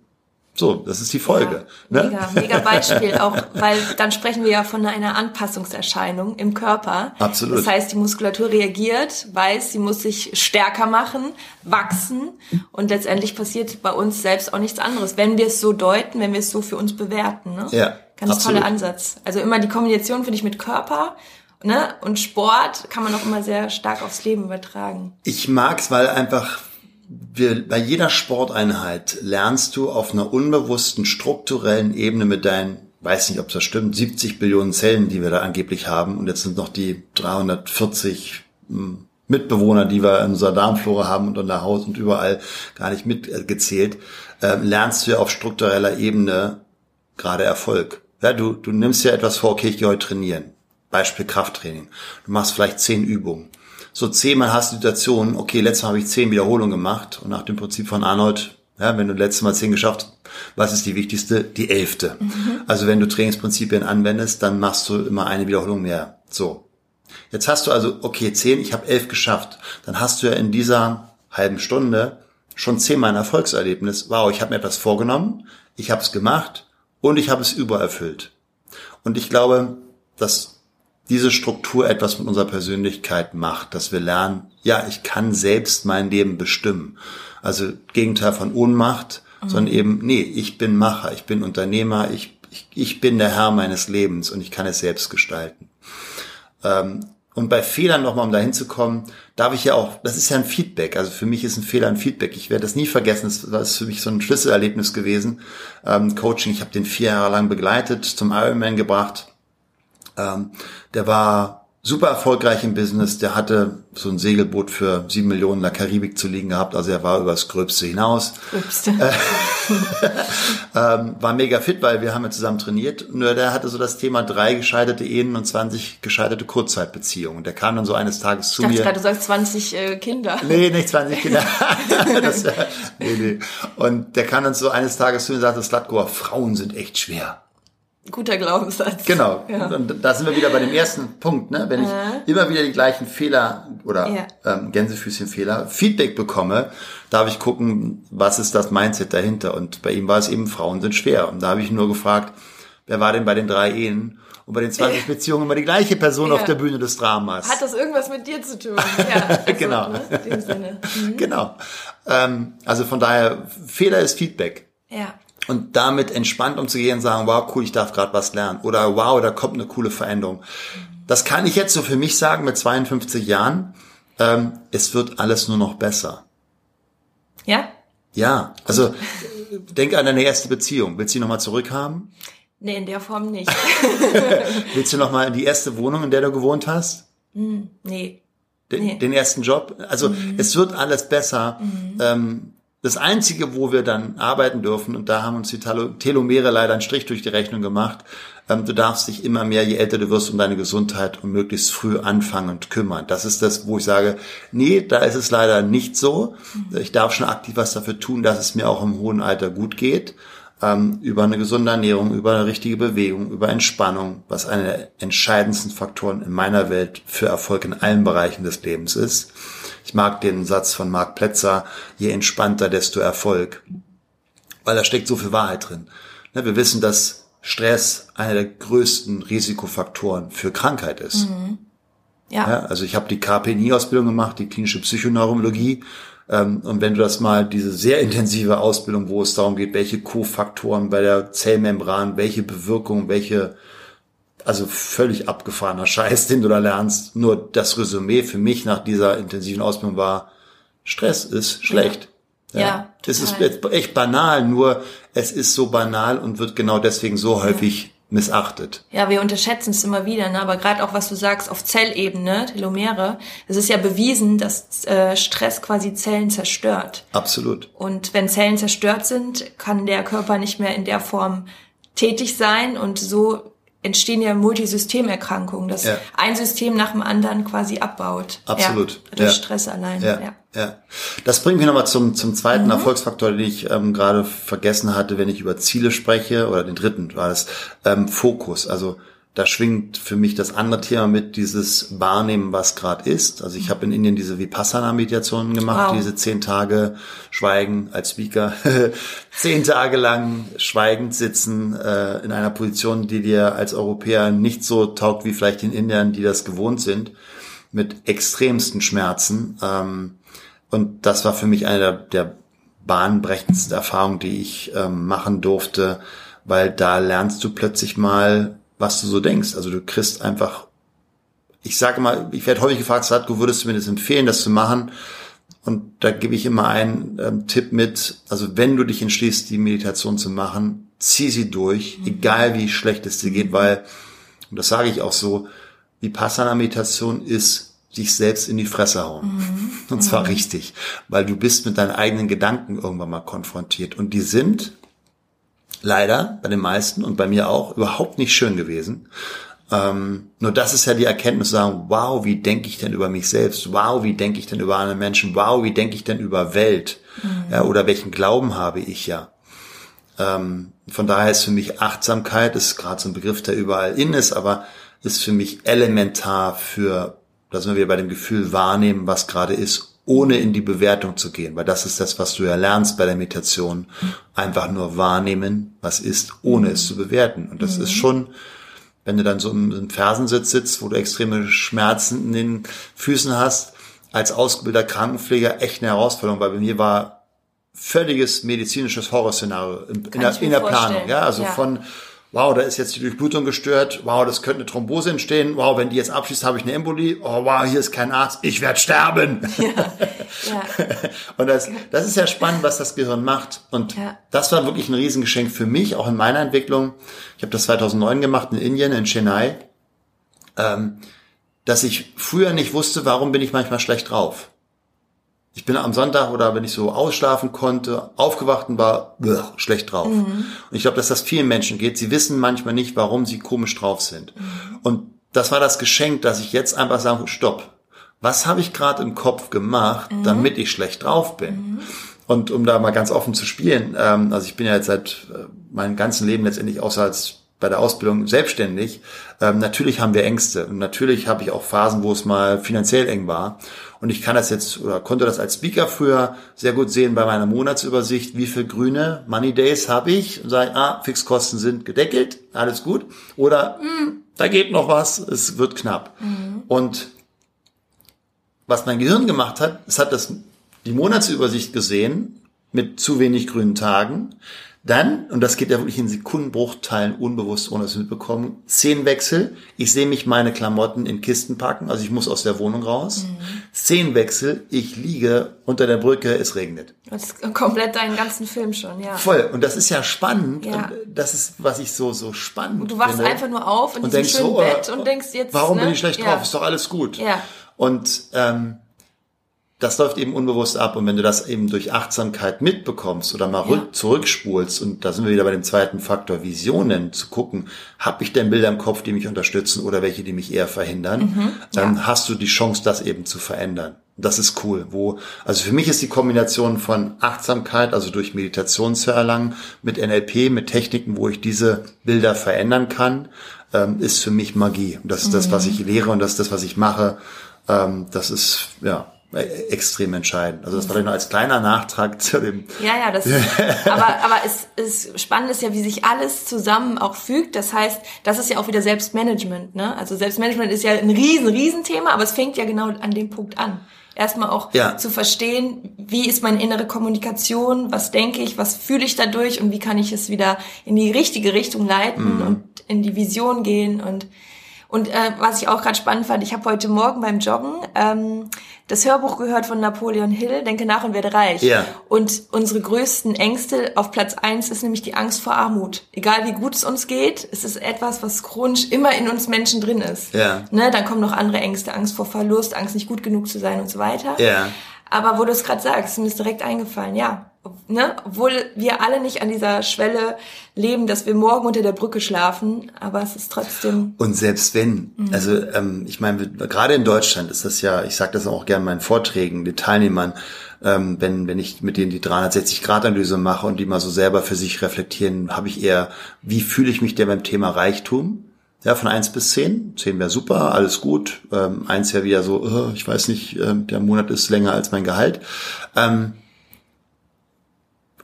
so, das ist die Folge. Ja, ne? Mega, mega Beispiel auch, weil dann sprechen wir ja von einer Anpassungserscheinung im Körper. Absolut. Das heißt, die Muskulatur reagiert, weiß, sie muss sich stärker machen, wachsen und letztendlich passiert bei uns selbst auch nichts anderes, wenn wir es so deuten, wenn wir es so für uns bewerten. Ne? Ja. Ganz absolut. toller Ansatz. Also immer die Kombination finde ich mit Körper ne? und Sport kann man auch immer sehr stark aufs Leben übertragen. Ich mag's, weil einfach wir, bei jeder Sporteinheit lernst du auf einer unbewussten strukturellen Ebene mit deinen, weiß nicht, ob das stimmt, 70 Billionen Zellen, die wir da angeblich haben. Und jetzt sind noch die 340 hm, Mitbewohner, die wir in unserer Darmflora haben und in der Haut und überall gar nicht mitgezählt, äh, lernst du ja auf struktureller Ebene gerade Erfolg. Ja, du, du nimmst ja etwas vor, okay, ich gehe heute trainieren. Beispiel Krafttraining. Du machst vielleicht zehn Übungen so zehnmal hast du Situationen, okay, letztes Mal habe ich zehn Wiederholungen gemacht und nach dem Prinzip von Arnold, ja, wenn du letztes Mal zehn geschafft, was ist die wichtigste? Die elfte. Mhm. Also wenn du Trainingsprinzipien anwendest, dann machst du immer eine Wiederholung mehr. So. Jetzt hast du also, okay, zehn, ich habe elf geschafft. Dann hast du ja in dieser halben Stunde schon zehnmal ein Erfolgserlebnis. Wow, ich habe mir etwas vorgenommen, ich habe es gemacht und ich habe es übererfüllt. Und ich glaube, dass diese Struktur etwas mit unserer Persönlichkeit macht, dass wir lernen, ja, ich kann selbst mein Leben bestimmen. Also Gegenteil von Ohnmacht, mhm. sondern eben, nee, ich bin Macher, ich bin Unternehmer, ich, ich, ich bin der Herr meines Lebens und ich kann es selbst gestalten. Ähm, und bei Fehlern nochmal, um dahin zu kommen, darf ich ja auch, das ist ja ein Feedback. Also für mich ist ein Fehler ein Feedback. Ich werde das nie vergessen. Das ist für mich so ein Schlüsselerlebnis gewesen. Ähm, Coaching, ich habe den vier Jahre lang begleitet, zum Ironman gebracht ähm, der war super erfolgreich im Business. Der hatte so ein Segelboot für sieben Millionen in der Karibik zu liegen gehabt. Also er war übers Gröbste hinaus. Gröbste. Äh, ähm, war mega fit, weil wir haben ja zusammen trainiert. Nur der hatte so das Thema drei gescheiterte Ehen und 20 gescheiterte Kurzzeitbeziehungen. Der kam dann so eines Tages zu ich mir. Dachte gerade, du sagst 20 äh, Kinder. Nee, nicht 20 Kinder. das, nee, nee. Und der kam dann so eines Tages zu mir und sagte, Slatko, Frauen sind echt schwer. Guter Glaubenssatz. Genau. Ja. Und da sind wir wieder bei dem ersten Punkt, ne? Wenn ich äh. immer wieder die gleichen Fehler oder ja. ähm, Gänsefüßchen-Fehler Feedback bekomme, darf ich gucken, was ist das Mindset dahinter. Und bei ihm war es eben, Frauen sind schwer. Und da habe ich nur gefragt, wer war denn bei den drei Ehen? Und bei den 20 Beziehungen immer die gleiche Person ja. auf der Bühne des Dramas. Hat das irgendwas mit dir zu tun? Ja, also, genau. Ne, in dem Sinne. Mhm. Genau. Ähm, also von daher, Fehler ist Feedback. Ja und damit entspannt umzugehen und sagen, wow, cool, ich darf gerade was lernen. Oder wow, da kommt eine coole Veränderung. Das kann ich jetzt so für mich sagen mit 52 Jahren. Ähm, es wird alles nur noch besser. Ja? Ja, also denk an deine erste Beziehung. Willst du die nochmal zurückhaben? Nee, in der Form nicht. Willst du nochmal in die erste Wohnung, in der du gewohnt hast? Mm, nee. Den, nee. den ersten Job? Also mhm. es wird alles besser. Mhm. Ähm, das Einzige, wo wir dann arbeiten dürfen, und da haben uns die Telomere leider einen Strich durch die Rechnung gemacht, ähm, du darfst dich immer mehr, je älter du wirst, um deine Gesundheit und möglichst früh anfangen und kümmern. Das ist das, wo ich sage, nee, da ist es leider nicht so. Ich darf schon aktiv was dafür tun, dass es mir auch im hohen Alter gut geht. Ähm, über eine gesunde Ernährung, über eine richtige Bewegung, über Entspannung, was einer der entscheidendsten Faktoren in meiner Welt für Erfolg in allen Bereichen des Lebens ist. Ich mag den Satz von Marc Plätzer, je entspannter, desto Erfolg. Weil da steckt so viel Wahrheit drin. Ne, wir wissen, dass Stress einer der größten Risikofaktoren für Krankheit ist. Mhm. Ja. ja. Also ich habe die KPNI-Ausbildung gemacht, die klinische Psychoneurologie. Ähm, und wenn du das mal, diese sehr intensive Ausbildung, wo es darum geht, welche Kofaktoren bei der Zellmembran, welche Bewirkung, welche, also völlig abgefahrener Scheiß, den du da lernst. Nur das Resümee für mich nach dieser intensiven Ausbildung war, Stress ist schlecht. Ja. ja das ist echt banal, nur es ist so banal und wird genau deswegen so häufig missachtet. Ja, wir unterschätzen es immer wieder, ne? aber gerade auch, was du sagst, auf Zellebene, Telomere, es ist ja bewiesen, dass äh, Stress quasi Zellen zerstört. Absolut. Und wenn Zellen zerstört sind, kann der Körper nicht mehr in der Form tätig sein und so entstehen ja Multisystemerkrankungen, dass ja. ein System nach dem anderen quasi abbaut. Absolut. Ja, durch ja. Stress allein. Ja. ja. Das bringt mich nochmal zum, zum zweiten mhm. Erfolgsfaktor, den ich ähm, gerade vergessen hatte, wenn ich über Ziele spreche, oder den dritten war das, ähm, Fokus. Also da schwingt für mich das andere Thema mit, dieses Wahrnehmen, was gerade ist. Also ich habe in Indien diese Vipassana-Meditationen gemacht, wow. diese zehn Tage Schweigen als Speaker, zehn Tage lang schweigend sitzen äh, in einer Position, die dir als Europäer nicht so taugt wie vielleicht in Indien, die das gewohnt sind, mit extremsten Schmerzen. Ähm, und das war für mich eine der, der bahnbrechendsten Erfahrungen, die ich ähm, machen durfte, weil da lernst du plötzlich mal was du so denkst. Also du kriegst einfach, ich sage mal, ich werde häufig gefragt, Sadko, würdest du mir das empfehlen, das zu machen? Und da gebe ich immer einen ähm, Tipp mit, also wenn du dich entschließt, die Meditation zu machen, zieh sie durch, mhm. egal wie schlecht es dir geht, weil, und das sage ich auch so, Vipassana-Meditation ist sich selbst in die Fresse hauen. Mhm. Und zwar mhm. richtig, weil du bist mit deinen eigenen Gedanken irgendwann mal konfrontiert. Und die sind, leider bei den meisten und bei mir auch überhaupt nicht schön gewesen. Ähm, nur das ist ja die Erkenntnis, sagen, wow, wie denke ich denn über mich selbst? Wow, wie denke ich denn über andere Menschen? Wow, wie denke ich denn über Welt? Mhm. Ja, oder welchen Glauben habe ich ja? Ähm, von daher ist für mich Achtsamkeit, ist gerade so ein Begriff, der überall in ist, aber ist für mich elementar für, da sind wir wieder bei dem Gefühl wahrnehmen, was gerade ist ohne in die Bewertung zu gehen, weil das ist das, was du ja lernst bei der Meditation. Einfach nur wahrnehmen, was ist, ohne es zu bewerten. Und das mhm. ist schon, wenn du dann so im Fersensitz sitzt, wo du extreme Schmerzen in den Füßen hast, als ausgebildeter Krankenpfleger echt eine Herausforderung, weil bei mir war völliges medizinisches Horrorszenario in, in, der, in der Planung. Ja, also ja. von wow, da ist jetzt die Durchblutung gestört, wow, das könnte eine Thrombose entstehen, wow, wenn die jetzt abschließt, habe ich eine Embolie, oh wow, hier ist kein Arzt, ich werde sterben. Ja, ja. Und das, das ist ja spannend, was das Gehirn macht. Und ja. das war wirklich ein Riesengeschenk für mich, auch in meiner Entwicklung. Ich habe das 2009 gemacht in Indien, in Chennai, ähm, dass ich früher nicht wusste, warum bin ich manchmal schlecht drauf ich bin am Sonntag oder wenn ich so ausschlafen konnte, aufgewacht und war blech, schlecht drauf. Mhm. Und ich glaube, dass das vielen Menschen geht. Sie wissen manchmal nicht, warum sie komisch drauf sind. Mhm. Und das war das Geschenk, dass ich jetzt einfach sage, stopp. Was habe ich gerade im Kopf gemacht, mhm. damit ich schlecht drauf bin? Mhm. Und um da mal ganz offen zu spielen, ähm, also ich bin ja jetzt seit äh, meinem ganzen Leben letztendlich außer als bei der Ausbildung selbstständig. Ähm, natürlich haben wir Ängste und natürlich habe ich auch Phasen, wo es mal finanziell eng war. Und ich kann das jetzt oder konnte das als Speaker früher sehr gut sehen bei meiner Monatsübersicht, wie viel grüne Money Days habe ich und sage, ah, Fixkosten sind gedeckelt, alles gut. Oder mh, hm, da geht noch was, es wird knapp. Mhm. Und was mein Gehirn gemacht hat, es hat das die Monatsübersicht gesehen mit zu wenig grünen Tagen, dann, und das geht ja wirklich in Sekundenbruchteilen unbewusst, ohne es mitbekommen, Szenenwechsel. Ich sehe mich meine Klamotten in Kisten packen, also ich muss aus der Wohnung raus. Mhm. Szenenwechsel, ich liege unter der Brücke, es regnet. Das ist komplett deinen ganzen Film schon, ja. Voll. Und das ist ja spannend. Ja. Das ist, was ich so, so spannend Und du wachst finde. einfach nur auf in und diesem schönen so, Bett und denkst jetzt, Warum ne? bin ich schlecht ja. drauf? Ist doch alles gut. Ja. Und, ähm, das läuft eben unbewusst ab. Und wenn du das eben durch Achtsamkeit mitbekommst oder mal ja. zurückspulst, und da sind wir wieder bei dem zweiten Faktor Visionen, zu gucken, habe ich denn Bilder im Kopf, die mich unterstützen oder welche, die mich eher verhindern, mhm, dann ja. hast du die Chance, das eben zu verändern. Das ist cool. Wo, also für mich ist die Kombination von Achtsamkeit, also durch Meditation zu erlangen, mit NLP, mit Techniken, wo ich diese Bilder verändern kann, ähm, ist für mich Magie. Und das ist mhm. das, was mhm. ich lehre und das ist das, was ich mache. Ähm, das ist, ja, extrem entscheidend. Also das war nur als kleiner Nachtrag zu dem. Ja, ja, das. aber aber es ist spannend ist ja, wie sich alles zusammen auch fügt. Das heißt, das ist ja auch wieder Selbstmanagement. Ne? Also Selbstmanagement ist ja ein riesen riesen Thema, aber es fängt ja genau an dem Punkt an. Erstmal auch ja. zu verstehen, wie ist meine innere Kommunikation, was denke ich, was fühle ich dadurch und wie kann ich es wieder in die richtige Richtung leiten mhm. und in die Vision gehen und und äh, was ich auch gerade spannend fand, ich habe heute Morgen beim Joggen ähm, das Hörbuch gehört von Napoleon Hill, Denke nach und werde reich. Ja. Und unsere größten Ängste auf Platz eins ist nämlich die Angst vor Armut. Egal wie gut es uns geht, es ist etwas, was chronisch immer in uns Menschen drin ist. Ja. Ne, dann kommen noch andere Ängste, Angst vor Verlust, Angst nicht gut genug zu sein und so weiter. Ja. Aber wo du es gerade sagst, ist mir ist direkt eingefallen, ja ne, obwohl wir alle nicht an dieser Schwelle leben, dass wir morgen unter der Brücke schlafen, aber es ist trotzdem. Und selbst wenn, mhm. also ähm, ich meine, gerade in Deutschland ist das ja, ich sage das auch gerne in meinen Vorträgen, den Teilnehmern, ähm, wenn, wenn ich mit denen die 360-Grad-Analyse mache und die mal so selber für sich reflektieren, habe ich eher, wie fühle ich mich denn beim Thema Reichtum? Ja, von eins bis zehn. Zehn wäre super, alles gut. Ähm, eins wäre wieder so, uh, ich weiß nicht, äh, der Monat ist länger als mein Gehalt. Ähm,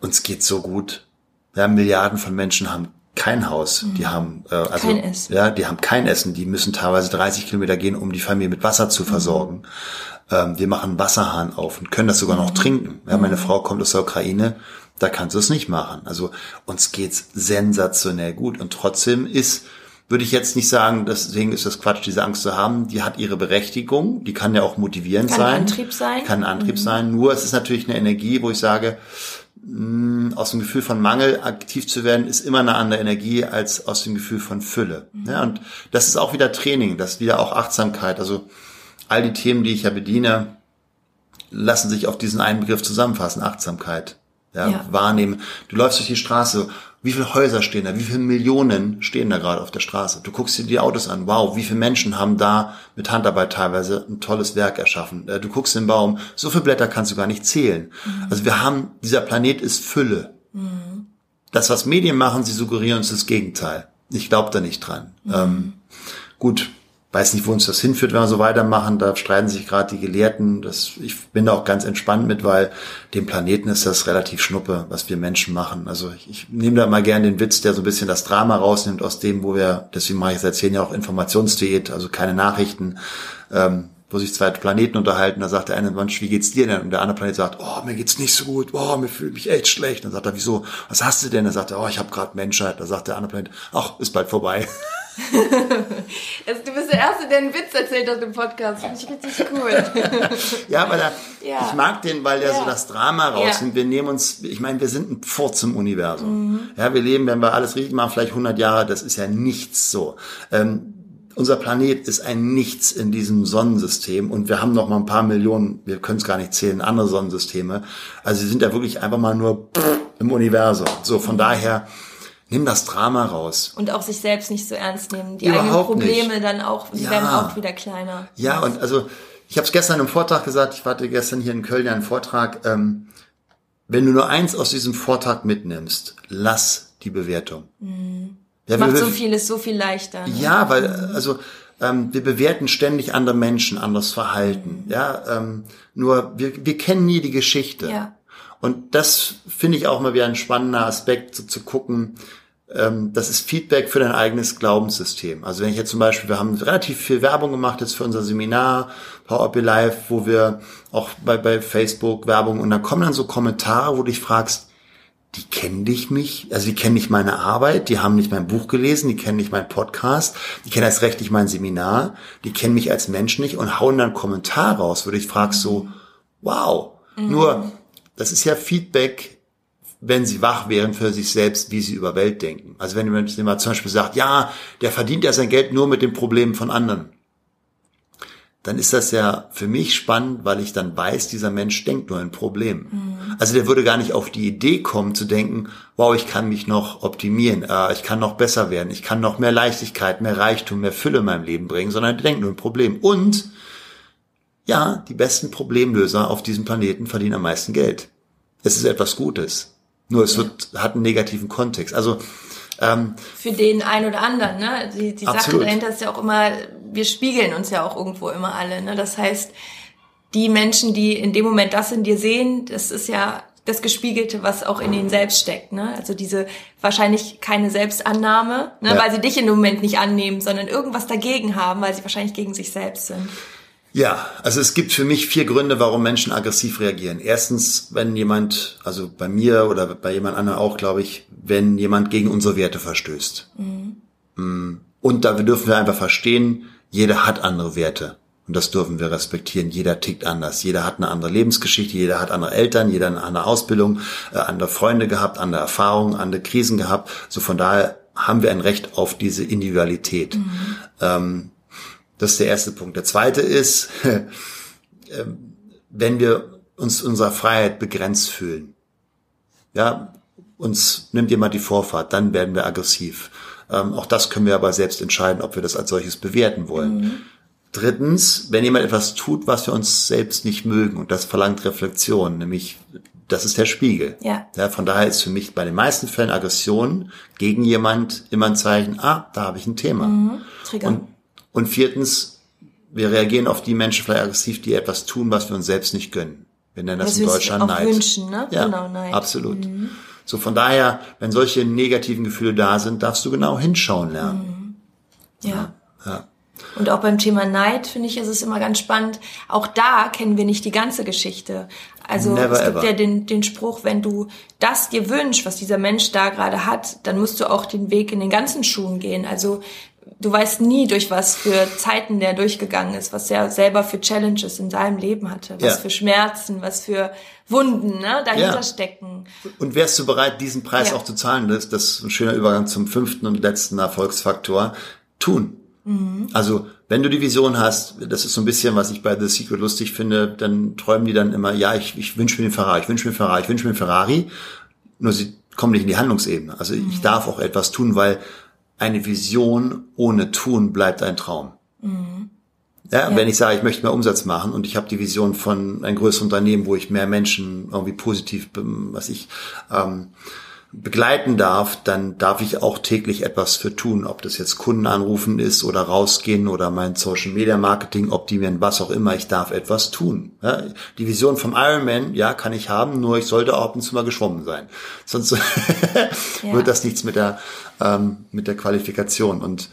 uns geht so gut. Ja, Milliarden von Menschen haben kein Haus, mhm. die haben äh, also kein Essen. ja, die haben kein Essen, die müssen teilweise 30 Kilometer gehen, um die Familie mit Wasser zu mhm. versorgen. Ähm, wir machen Wasserhahn auf und können das sogar noch mhm. trinken. Ja, meine mhm. Frau kommt aus der Ukraine, da kannst du es nicht machen. Also uns geht's sensationell gut und trotzdem ist würde ich jetzt nicht sagen, deswegen ist das Quatsch, diese Angst zu haben. Die hat ihre Berechtigung, die kann ja auch motivierend kann sein. Kann Antrieb sein. Kann ein Antrieb mhm. sein. Nur es ist natürlich eine Energie, wo ich sage, aus dem Gefühl von Mangel aktiv zu werden, ist immer eine andere Energie als aus dem Gefühl von Fülle. Mhm. Ja, und das ist auch wieder Training, das ist wieder auch Achtsamkeit. Also all die Themen, die ich ja bediene, lassen sich auf diesen einen Begriff zusammenfassen, Achtsamkeit. Ja, ja. Wahrnehmen. Du läufst durch die Straße wie viele Häuser stehen da? Wie viele Millionen stehen da gerade auf der Straße? Du guckst dir die Autos an. Wow, wie viele Menschen haben da mit Handarbeit teilweise ein tolles Werk erschaffen? Äh, du guckst den Baum. So viele Blätter kannst du gar nicht zählen. Mhm. Also wir haben, dieser Planet ist Fülle. Mhm. Das, was Medien machen, sie suggerieren uns das Gegenteil. Ich glaube da nicht dran. Mhm. Ähm, gut, weiß nicht, wo uns das hinführt, wenn wir so weitermachen. Da streiten sich gerade die Gelehrten. Das, ich bin da auch ganz entspannt mit, weil dem Planeten ist das relativ schnuppe, was wir Menschen machen. Also ich, ich nehme da mal gerne den Witz, der so ein bisschen das Drama rausnimmt aus dem, wo wir, deswegen mache ich seit zehn Jahren auch Informationsdiät, also keine Nachrichten. Ähm, wo sich zwei Planeten unterhalten, da sagt der eine Mensch, wie geht's dir denn? Und der andere Planet sagt, oh, mir geht's nicht so gut, oh, mir fühlt mich echt schlecht. Dann sagt er, wieso? Was hast du denn? Dann sagt er, oh, ich habe gerade Menschheit. Da sagt der andere Planet, ach, ist bald vorbei. also, du bist der Erste, der einen Witz erzählt hat im Podcast. Finde ich richtig cool. ja, weil er, ja. ich mag den, weil der ja. so das Drama rausnimmt. Ja. Wir nehmen uns, ich meine, wir sind ein Pfort zum Universum. Mhm. Ja, wir leben, wenn wir alles richtig machen, vielleicht 100 Jahre. Das ist ja nichts so. Ähm, unser Planet ist ein Nichts in diesem Sonnensystem und wir haben noch mal ein paar Millionen, wir können es gar nicht zählen, andere Sonnensysteme. Also sie sind ja wirklich einfach mal nur im Universum. So, von daher, nimm das Drama raus. Und auch sich selbst nicht so ernst nehmen. Die Überhaupt eigenen Probleme nicht. dann auch, die ja. werden auch wieder kleiner. Ja, und also ich habe es gestern im Vortrag gesagt, ich hatte gestern hier in Köln einen Vortrag, ähm, wenn du nur eins aus diesem Vortrag mitnimmst, lass die Bewertung. Mhm. Ja, Macht so vieles so viel leichter. Ne? Ja, weil, also ähm, wir bewerten ständig andere Menschen, anderes Verhalten. Mhm. Ja, ähm, nur wir, wir kennen nie die Geschichte. Ja. Und das finde ich auch mal wieder ein spannender Aspekt, so zu gucken, ähm, das ist Feedback für dein eigenes Glaubenssystem. Also wenn ich jetzt zum Beispiel, wir haben relativ viel Werbung gemacht jetzt für unser Seminar Power Up Your Life, wo wir auch bei, bei Facebook Werbung und dann kommen dann so Kommentare, wo du dich fragst, die kennen dich mich, also die kennen nicht meine Arbeit, die haben nicht mein Buch gelesen, die kennen nicht meinen Podcast, die kennen erst recht nicht mein Seminar, die kennen mich als Mensch nicht und hauen dann Kommentar raus, wo du dich fragst so, wow, mhm. nur das ist ja Feedback, wenn sie wach wären für sich selbst, wie sie über Welt denken. Also wenn jemand zum Beispiel sagt, ja, der verdient ja sein Geld nur mit den Problemen von anderen, dann ist das ja für mich spannend, weil ich dann weiß, dieser Mensch denkt nur in Problemen. Mhm. Also der würde gar nicht auf die Idee kommen zu denken, wow, ich kann mich noch optimieren, äh, ich kann noch besser werden, ich kann noch mehr Leichtigkeit, mehr Reichtum, mehr Fülle in meinem Leben bringen, sondern der denkt nur in Problemen. Und ja, die besten Problemlöser auf diesem Planeten verdienen am meisten Geld. Es ist etwas Gutes. Nur es wird, hat einen negativen Kontext. Also ähm, für den einen oder anderen, ne? Die, die Sache dahinter ist ja auch immer, wir spiegeln uns ja auch irgendwo immer alle, ne? Das heißt, die Menschen, die in dem Moment das in dir sehen, das ist ja das Gespiegelte, was auch in ihnen selbst steckt. Ne? Also diese wahrscheinlich keine Selbstannahme, ne? Ja. weil sie dich in dem Moment nicht annehmen, sondern irgendwas dagegen haben, weil sie wahrscheinlich gegen sich selbst sind. Ja, also es gibt für mich vier Gründe, warum Menschen aggressiv reagieren. Erstens, wenn jemand, also bei mir oder bei jemand anderem auch, glaube ich, wenn jemand gegen unsere Werte verstößt. Mhm. Mm. Und da dürfen wir einfach verstehen, jeder hat andere Werte. Und das dürfen wir respektieren. Jeder tickt anders. Jeder hat eine andere Lebensgeschichte. Jeder hat andere Eltern. Jeder eine andere Ausbildung, äh, andere Freunde gehabt, andere Erfahrungen, andere Krisen gehabt. So von daher haben wir ein Recht auf diese Individualität. Mhm. Ähm, das ist der erste Punkt. Der zweite ist, äh, wenn wir uns unserer Freiheit begrenzt fühlen. Ja, uns nimmt jemand die Vorfahrt, dann werden wir aggressiv. Ähm, auch das können wir aber selbst entscheiden, ob wir das als solches bewerten wollen. Mhm. Drittens, wenn jemand etwas tut, was wir uns selbst nicht mögen, und das verlangt Reflexion, nämlich das ist der Spiegel. Ja. ja. Von daher ist für mich bei den meisten Fällen Aggression gegen jemand immer ein Zeichen, ah, da habe ich ein Thema. Mhm. Trigger. Und, und viertens, wir reagieren auf die Menschen vielleicht aggressiv, die etwas tun, was wir uns selbst nicht gönnen. Wir nennen das, das in Deutschland auch Neid. Wünschen, ne? Ja, genau, Neid. absolut. Mhm. So von daher, wenn solche negativen Gefühle da sind, darfst du genau hinschauen lernen. Mhm. Ja. ja. ja. Und auch beim Thema Neid, finde ich, ist es immer ganz spannend. Auch da kennen wir nicht die ganze Geschichte. Also Never es gibt ever. ja den, den Spruch, wenn du das dir wünschst, was dieser Mensch da gerade hat, dann musst du auch den Weg in den ganzen Schuhen gehen. Also du weißt nie, durch was für Zeiten der durchgegangen ist, was er selber für Challenges in seinem Leben hatte, was ja. für Schmerzen, was für Wunden ne, dahinter ja. stecken. Und wärst du bereit, diesen Preis ja. auch zu zahlen? Das, das ist ein schöner Übergang zum fünften und letzten Erfolgsfaktor. Tun. Mhm. Also, wenn du die Vision hast, das ist so ein bisschen, was ich bei The Secret lustig finde, dann träumen die dann immer, ja, ich, ich wünsche mir den Ferrari, ich wünsche mir Ferrari, ich wünsche mir Ferrari. Nur sie kommen nicht in die Handlungsebene. Also mhm. ich darf auch etwas tun, weil eine Vision ohne Tun bleibt ein Traum. Mhm. Ja, ja, wenn ich sage, ich möchte mehr Umsatz machen und ich habe die Vision von einem größeren Unternehmen, wo ich mehr Menschen irgendwie positiv, was ich ähm, begleiten darf, dann darf ich auch täglich etwas für tun, ob das jetzt Kunden anrufen ist oder rausgehen oder mein Social Media Marketing optimieren, was auch immer, ich darf etwas tun. Ja, die Vision vom Ironman, ja, kann ich haben, nur ich sollte auch ab und zu mal geschwommen sein. Sonst ja. wird das nichts mit der, ähm, mit der Qualifikation und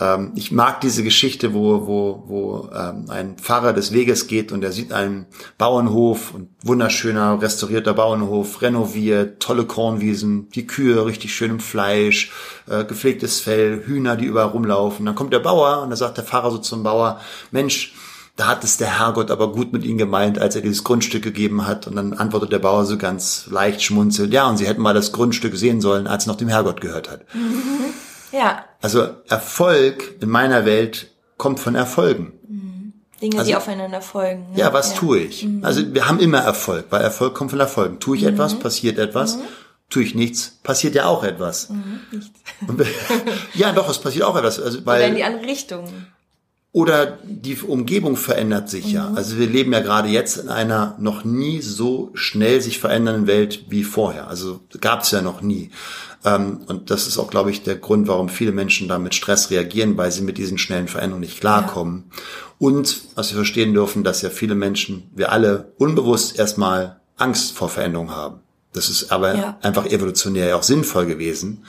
ähm, ich mag diese Geschichte, wo, wo, wo ähm, ein Pfarrer des Weges geht und er sieht einen Bauernhof und wunderschöner restaurierter Bauernhof, renoviert, tolle Kornwiesen, die Kühe richtig schön im Fleisch, äh, gepflegtes Fell, Hühner, die überall rumlaufen. Dann kommt der Bauer und da sagt der Pfarrer so zum Bauer, Mensch, da hat es der Herrgott aber gut mit ihnen gemeint, als er dieses Grundstück gegeben hat. Und dann antwortet der Bauer so ganz leicht schmunzelt, ja, und sie hätten mal das Grundstück sehen sollen, als es noch dem Herrgott gehört hat. Ja. Also Erfolg in meiner Welt kommt von Erfolgen. Mhm. Dinge, also, die aufeinander folgen. Ne? Ja, was ja. tue ich? Mhm. Also wir haben immer Erfolg, weil Erfolg kommt von Erfolgen. Tue ich mhm. etwas, passiert etwas. Mhm. Tue ich nichts, passiert ja auch etwas. Mhm, nichts. ja, doch, es passiert auch etwas. Also, weil, Oder in die andere Richtung. Oder die Umgebung verändert sich mhm. ja. Also wir leben ja gerade jetzt in einer noch nie so schnell sich verändernden Welt wie vorher. Also gab es ja noch nie. Ähm, und das ist auch, glaube ich, der Grund, warum viele Menschen da mit Stress reagieren, weil sie mit diesen schnellen Veränderungen nicht klarkommen. Ja. Und was wir verstehen dürfen, dass ja viele Menschen, wir alle unbewusst erstmal Angst vor Veränderung haben. Das ist aber ja. einfach evolutionär ja auch sinnvoll gewesen.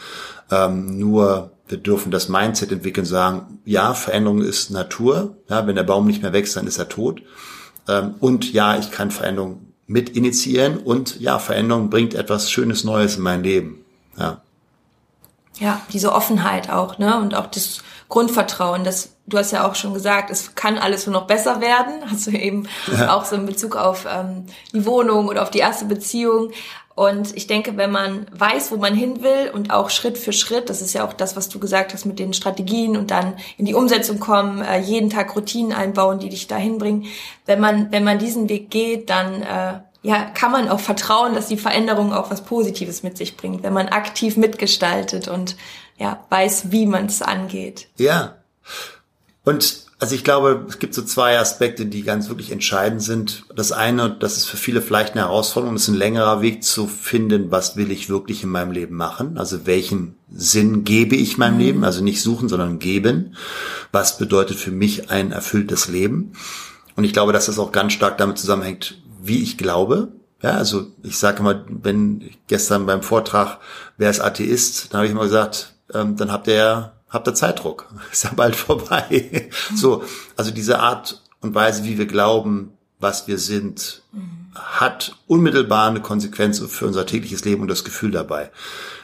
Ähm, nur wir dürfen das Mindset entwickeln, sagen, ja, Veränderung ist Natur. Ja, wenn der Baum nicht mehr wächst, dann ist er tot. Ähm, und ja, ich kann Veränderung mit initiieren und ja, Veränderung bringt etwas Schönes Neues in mein Leben. Ja. Ja, diese Offenheit auch, ne? Und auch das Grundvertrauen, das, du hast ja auch schon gesagt, es kann alles nur noch besser werden. Hast du eben ja. auch so in Bezug auf ähm, die Wohnung oder auf die erste Beziehung. Und ich denke, wenn man weiß, wo man hin will und auch Schritt für Schritt, das ist ja auch das, was du gesagt hast mit den Strategien und dann in die Umsetzung kommen, äh, jeden Tag Routinen einbauen, die dich dahin bringen. Wenn man, wenn man diesen Weg geht, dann äh, ja, kann man auch vertrauen, dass die Veränderung auch was Positives mit sich bringt, wenn man aktiv mitgestaltet und ja, weiß, wie man es angeht. Ja. Und also ich glaube, es gibt so zwei Aspekte, die ganz wirklich entscheidend sind. Das eine, das ist für viele vielleicht eine Herausforderung, ist ein längerer Weg zu finden, was will ich wirklich in meinem Leben machen? Also welchen Sinn gebe ich meinem mhm. Leben? Also nicht suchen, sondern geben. Was bedeutet für mich ein erfülltes Leben? Und ich glaube, dass das auch ganz stark damit zusammenhängt, wie ich glaube. Ja, also ich sage immer, wenn gestern beim Vortrag, wer ist Atheist, dann habe ich immer gesagt, ähm, dann habt ihr habt ihr Zeitdruck. Ist ja bald vorbei. so, also diese Art und Weise, wie wir glauben, was wir sind, hat unmittelbar eine Konsequenz für unser tägliches Leben und das Gefühl dabei.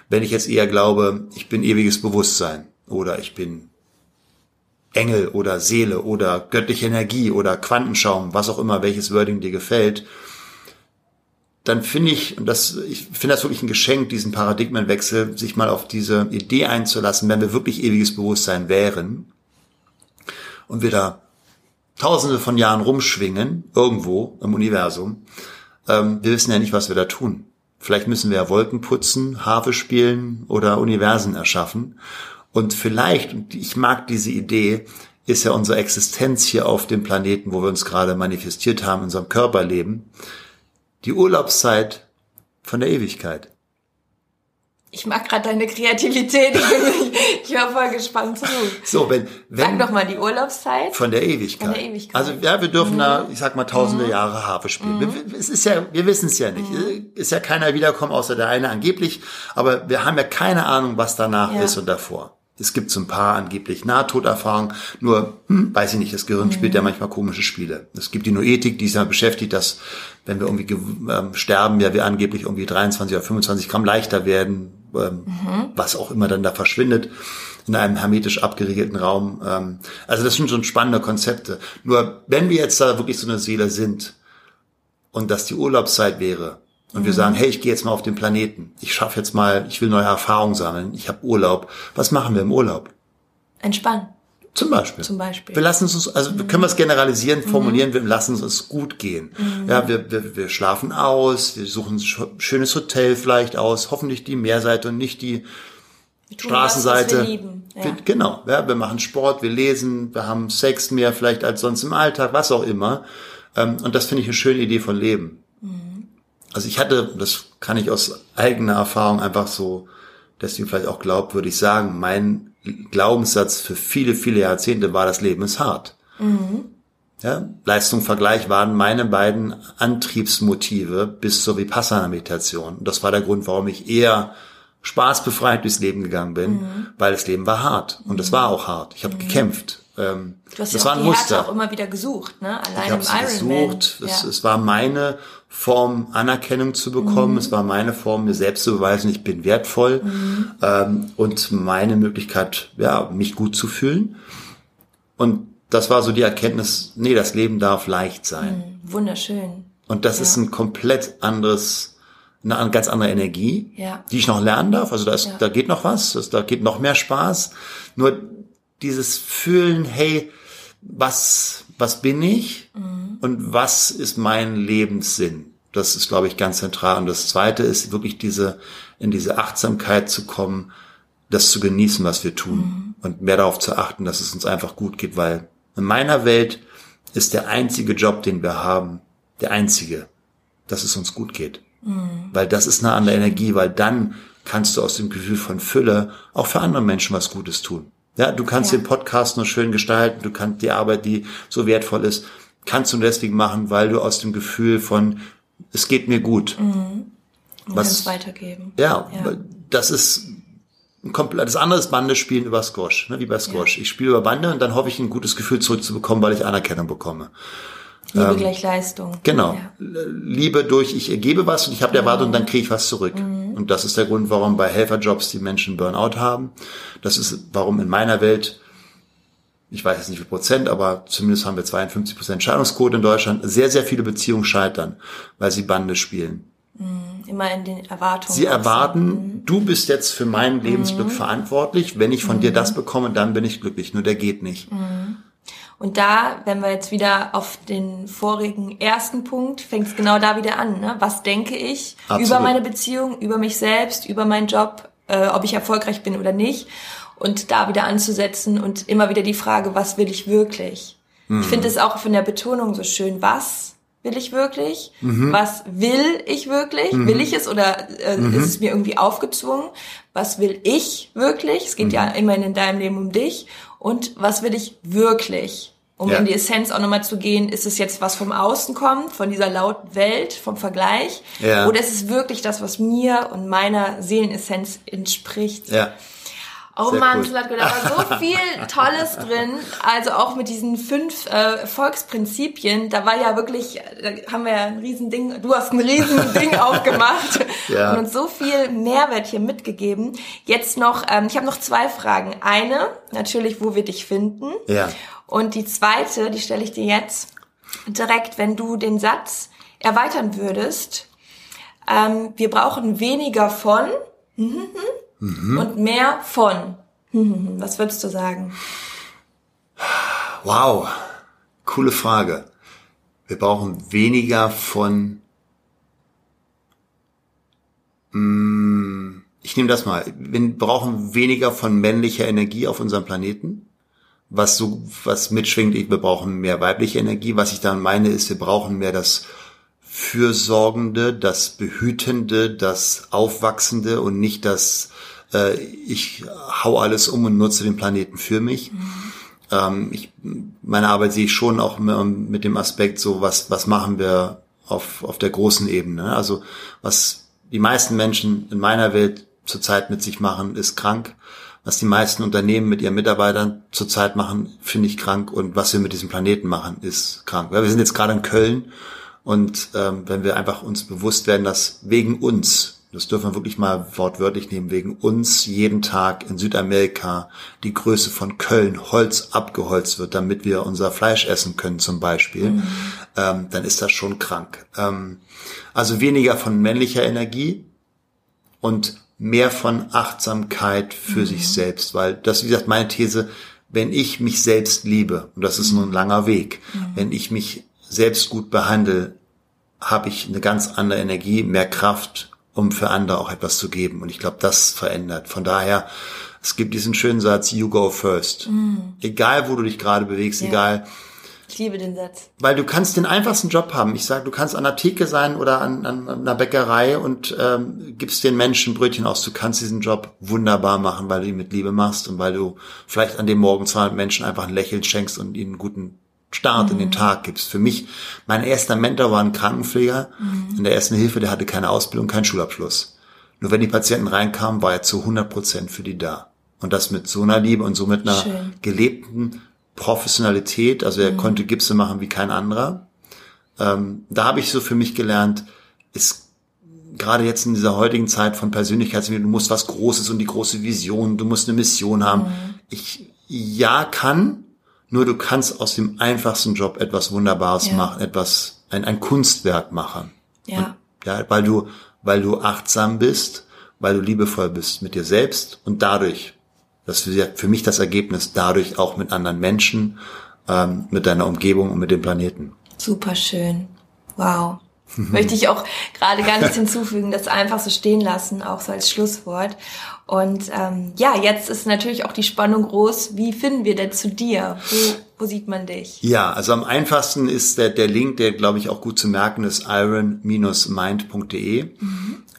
Wenn ich jetzt eher glaube, ich bin ewiges Bewusstsein oder ich bin Engel oder Seele oder göttliche Energie oder Quantenschaum, was auch immer, welches Wording dir gefällt, dann finde ich, und das, ich finde das wirklich ein Geschenk, diesen Paradigmenwechsel, sich mal auf diese Idee einzulassen, wenn wir wirklich ewiges Bewusstsein wären und wir da tausende von Jahren rumschwingen, irgendwo im Universum, ähm, wir wissen ja nicht, was wir da tun. Vielleicht müssen wir ja Wolken putzen, Harfe spielen oder Universen erschaffen. Und vielleicht, und ich mag diese Idee, ist ja unsere Existenz hier auf dem Planeten, wo wir uns gerade manifestiert haben, in unserem Körperleben, die Urlaubszeit von der Ewigkeit. Ich mag gerade deine Kreativität. Ich, war voll gespannt zu. So, wenn, wenn Sag doch mal die Urlaubszeit. Von der Ewigkeit. Von der Ewigkeit. Also ja, wir dürfen mhm. da, ich sag mal, tausende mhm. Jahre Harfe spielen. Mhm. Wir, es ist ja, wir wissen es ja nicht. Mhm. Ist ja keiner wiederkommen, außer der eine angeblich. Aber wir haben ja keine Ahnung, was danach ja. ist und davor. Es gibt so ein paar angeblich Nahtoderfahrungen, nur hm, weiß ich nicht, das Gehirn mhm. spielt ja manchmal komische Spiele. Es gibt die Noetik, die sich ja beschäftigt, dass wenn wir irgendwie ähm, sterben, ja wir angeblich irgendwie 23 oder 25 Gramm leichter werden, ähm, mhm. was auch immer dann da verschwindet in einem hermetisch abgeriegelten Raum. Ähm, also das sind schon spannende Konzepte. Nur wenn wir jetzt da wirklich so eine Seele sind und dass die Urlaubszeit wäre, und wir sagen, hey, ich gehe jetzt mal auf den Planeten. Ich schaffe jetzt mal, ich will neue Erfahrungen sammeln. Ich habe Urlaub. Was machen wir im Urlaub? Entspannen. Zum Beispiel. Zum Beispiel. Wir lassen es uns, also mhm. können wir es generalisieren, formulieren, mhm. wir lassen es uns gut gehen. Mhm. Ja, wir, wir, wir schlafen aus, wir suchen ein schönes Hotel vielleicht aus, hoffentlich die Meerseite und nicht die Straßenseite. Was, ja. wir, genau, ja, wir machen Sport, wir lesen, wir haben Sex mehr vielleicht als sonst im Alltag, was auch immer. Ähm, und das finde ich eine schöne Idee von Leben. Also ich hatte, das kann ich aus eigener Erfahrung einfach so, deswegen vielleicht auch glaubwürdig sagen, mein Glaubenssatz für viele, viele Jahrzehnte war, das Leben ist hart. Mhm. Ja, Leistung, Vergleich waren meine beiden Antriebsmotive bis zur Vipassana-Meditation. Das war der Grund, warum ich eher spaßbefreit durchs Leben gegangen bin, mhm. weil das Leben war hart. Und es war auch hart. Ich habe mhm. gekämpft. Ähm, du hast das ja auch war ein die Muster. Härte auch immer wieder gesucht, ne? Allein ich im Iron gesucht. Es, ja. es war meine Form, Anerkennung zu bekommen. Mhm. Es war meine Form, mir selbst zu beweisen, ich bin wertvoll. Mhm. Ähm, und meine Möglichkeit, ja, mich gut zu fühlen. Und das war so die Erkenntnis, nee, das Leben darf leicht sein. Mhm. Wunderschön. Und das ja. ist ein komplett anderes, eine ganz andere Energie, ja. die ich noch lernen darf. Also da, ist, ja. da geht noch was, da geht noch mehr Spaß. Nur dieses Fühlen, hey, was, was bin ich mhm. und was ist mein Lebenssinn? Das ist, glaube ich, ganz zentral. Und das Zweite ist wirklich diese, in diese Achtsamkeit zu kommen, das zu genießen, was wir tun mhm. und mehr darauf zu achten, dass es uns einfach gut geht, weil in meiner Welt ist der einzige Job, den wir haben, der einzige, dass es uns gut geht. Mhm. Weil das ist eine andere Energie, weil dann kannst du aus dem Gefühl von Fülle auch für andere Menschen was Gutes tun. Ja, du kannst ja. den Podcast nur schön gestalten, du kannst die Arbeit, die so wertvoll ist, kannst du deswegen machen, weil du aus dem Gefühl von es geht mir gut. Mhm. Was weitergeben. Ja, ja, das ist ein komplettes anderes Bande spielen über Squash, ne, wie bei Squash. Ja. Ich spiele über Bande und dann hoffe ich ein gutes Gefühl zurückzubekommen, weil ich Anerkennung bekomme. Liebe ähm, gleich Leistung. Genau. Ja. Liebe durch, ich gebe was und ich habe die Erwartung, mhm. dann kriege ich was zurück. Mhm. Und das ist der Grund, warum bei Helferjobs die Menschen Burnout haben. Das ist, warum in meiner Welt, ich weiß jetzt nicht wie Prozent, aber zumindest haben wir 52 Prozent Scheidungsquote in Deutschland, sehr, sehr viele Beziehungen scheitern, weil sie Bande spielen. Mhm. Immer in den Erwartungen. Sie erwarten, mhm. du bist jetzt für mein Lebensglück mhm. verantwortlich. Wenn ich von dir das bekomme, dann bin ich glücklich. Nur der geht nicht. Und da, wenn wir jetzt wieder auf den vorigen ersten Punkt, fängt es genau da wieder an. Ne? Was denke ich Absolut. über meine Beziehung, über mich selbst, über meinen Job, äh, ob ich erfolgreich bin oder nicht. Und da wieder anzusetzen und immer wieder die Frage, was will ich wirklich? Mhm. Ich finde es auch von der Betonung so schön. Was will ich wirklich? Mhm. Was will ich wirklich? Mhm. Will ich es oder äh, mhm. ist es mir irgendwie aufgezwungen? Was will ich wirklich? Es geht ja mhm. immerhin in deinem Leben um dich und was will ich wirklich? um Ja. in die Essenz auch nochmal zu gehen, ist es jetzt was vom Außen kommt, von dieser lauten Welt, vom Vergleich, Ja. oder ist es wirklich das, was mir und meiner Seelenessenz entspricht? Ja. Oh Sehr Mann, cool. Da war so viel Tolles drin. Also auch mit diesen fünf äh, Volksprinzipien, da war ja wirklich, da haben wir ja ein Riesending, du hast ein Riesending aufgemacht Ja. und uns so viel Mehrwert hier mitgegeben. Jetzt noch, ähm, ich habe noch zwei Fragen. Eine, natürlich, wo wir dich finden. Ja. Und die zweite, die stelle ich dir jetzt direkt, wenn du den Satz erweitern würdest. Ähm, wir brauchen weniger von und mehr von. Was würdest du sagen? Wow, coole Frage. Wir brauchen weniger von. Mm, Ich nehme das mal. Wir brauchen weniger von männlicher Energie auf unserem Planeten. Was so, was mitschwingt, ich- wir brauchen mehr weibliche Energie. Was ich dann meine, ist, wir brauchen mehr das Fürsorgende, das Behütende, das Aufwachsende und nicht das, äh, ich hau alles um und nutze den Planeten für mich ähm, ich, meine Arbeit sehe ich schon auch mit dem Aspekt so, was, was machen wir auf, auf der großen Ebene. ne? Also was die meisten Menschen in meiner Welt zurzeit mit sich machen, ist krank. Was die meisten Unternehmen mit ihren Mitarbeitern zurzeit machen, finde ich krank. Und was wir mit diesem Planeten machen, ist krank. Weil wir sind jetzt gerade in Köln und ähm, wenn wir einfach uns bewusst werden, dass wegen uns, das dürfen wir wirklich mal wortwörtlich nehmen, wegen uns jeden Tag in Südamerika die Größe von Köln Holz abgeholzt wird, damit wir unser Fleisch essen können zum Beispiel, ähm, dann ist das schon krank. Ähm, also weniger von männlicher Energie und mehr von Achtsamkeit für sich selbst, weil das, wie gesagt, meine These, wenn ich mich selbst liebe, und das ist nur ein langer Weg, wenn ich mich selbst gut behandle, habe ich eine ganz andere Energie, mehr Kraft, um für andere auch etwas zu geben. Und ich glaube, das verändert. Von daher, es gibt diesen schönen Satz, you go first. Egal, wo du dich gerade bewegst, Ja. egal, Ich liebe den Satz. weil du kannst den einfachsten Job haben. Ich sage, du kannst an der Theke sein oder an, an einer Bäckerei und ähm, gibst den Menschen Brötchen aus. Du kannst diesen Job wunderbar machen, weil du ihn mit Liebe machst und weil du vielleicht an dem Morgen 200 Menschen einfach ein Lächeln schenkst und ihnen einen guten Start in den Tag gibst. Für mich, mein erster Mentor war ein Krankenpfleger in der ersten Hilfe, der hatte keine Ausbildung, keinen Schulabschluss. Nur wenn die Patienten reinkamen, war er zu 100 Prozent für die da. Und das mit so einer Liebe und so mit einer Schön. gelebten Professionalität. Also er konnte Gipse machen wie kein anderer. Ähm, da habe ich so für mich gelernt, ist gerade jetzt in dieser heutigen Zeit von Persönlichkeitsentwicklung, du musst was Großes und die große Vision, du musst eine Mission haben. Ich ja kann, nur du kannst aus dem einfachsten Job etwas Wunderbares Ja. machen, etwas ein, ein Kunstwerk machen. Ja. Ja, weil du, weil du achtsam bist, weil du liebevoll bist mit dir selbst und dadurch, das ist für mich das Ergebnis, dadurch auch mit anderen Menschen, ähm, mit deiner Umgebung und mit dem Planeten. Super schön. Wow. Möchte ich auch gerade gar nichts hinzufügen, das einfach so stehen lassen, auch so als Schlusswort. Und ähm, ja, jetzt ist natürlich auch die Spannung groß. Wie finden wir denn zu dir? Wo, wo sieht man dich? Ja, also am einfachsten ist der, der Link, der glaube ich auch gut zu merken ist, iron-mind.de.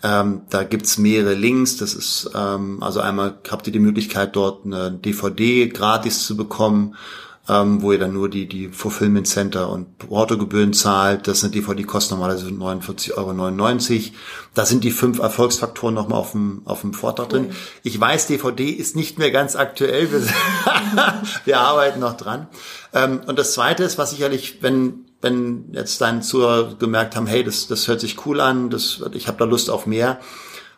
Ähm, da gibt's mehrere Links. Das ist, ähm, also einmal habt ihr die Möglichkeit, dort eine DVD gratis zu bekommen, ähm, wo ihr dann nur die, die Fulfillment Center und Portogebühren zahlt. Das sind DVD, die kosten normalerweise 49,99 Euro. Da sind die fünf Erfolgsfaktoren nochmal auf dem, auf dem Vortrag drin. Ich weiß, DVD ist nicht mehr ganz aktuell. Wir, wir arbeiten noch dran. Ähm, und das zweite ist, was sicherlich, wenn, wenn jetzt deine Zuhörer gemerkt haben, hey, das, das hört sich cool an, das, ich habe da Lust auf mehr,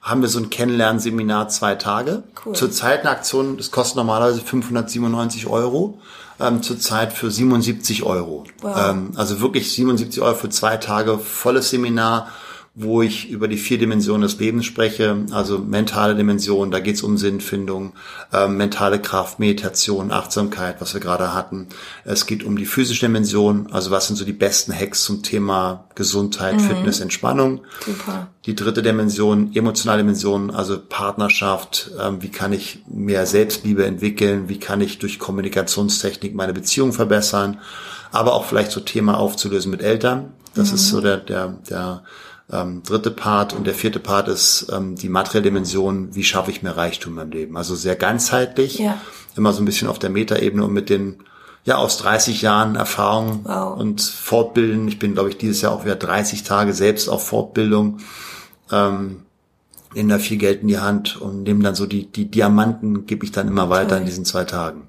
haben wir so ein Kennenlernseminar zwei Tage. Cool. Zurzeit eine Aktion, das kostet normalerweise 597 Euro, ähm, zurzeit für 77 Euro. Wow. Ähm, also wirklich 77 Euro für zwei Tage, volles Seminar, wo ich über die vier Dimensionen des Lebens spreche, also mentale Dimension, da geht's um Sinnfindung, ähm, mentale Kraft, Meditation, Achtsamkeit, was wir gerade hatten. Es geht um die physische Dimension, also was sind so die besten Hacks zum Thema Gesundheit, Fitness, Entspannung. Super. Die dritte Dimension, emotionale Dimension, also Partnerschaft, ähm, wie kann ich mehr Selbstliebe entwickeln, wie kann ich durch Kommunikationstechnik meine Beziehung verbessern, aber auch vielleicht so Thema aufzulösen mit Eltern. Das ist so der, der, der ähm, dritte Part und der vierte Part ist ähm, die materielle Dimension, wie schaffe ich mehr Reichtum im Leben. Also sehr ganzheitlich, Ja. immer so ein bisschen auf der Metaebene und mit den ja aus 30 Jahren Erfahrung Wow. und Fortbilden. Ich bin, glaube ich, dieses Jahr auch wieder 30 Tage selbst auf Fortbildung. Ähm, nehme da viel Geld in die Hand und nehme dann so die, die Diamanten, gebe ich dann immer weiter in diesen zwei Tagen.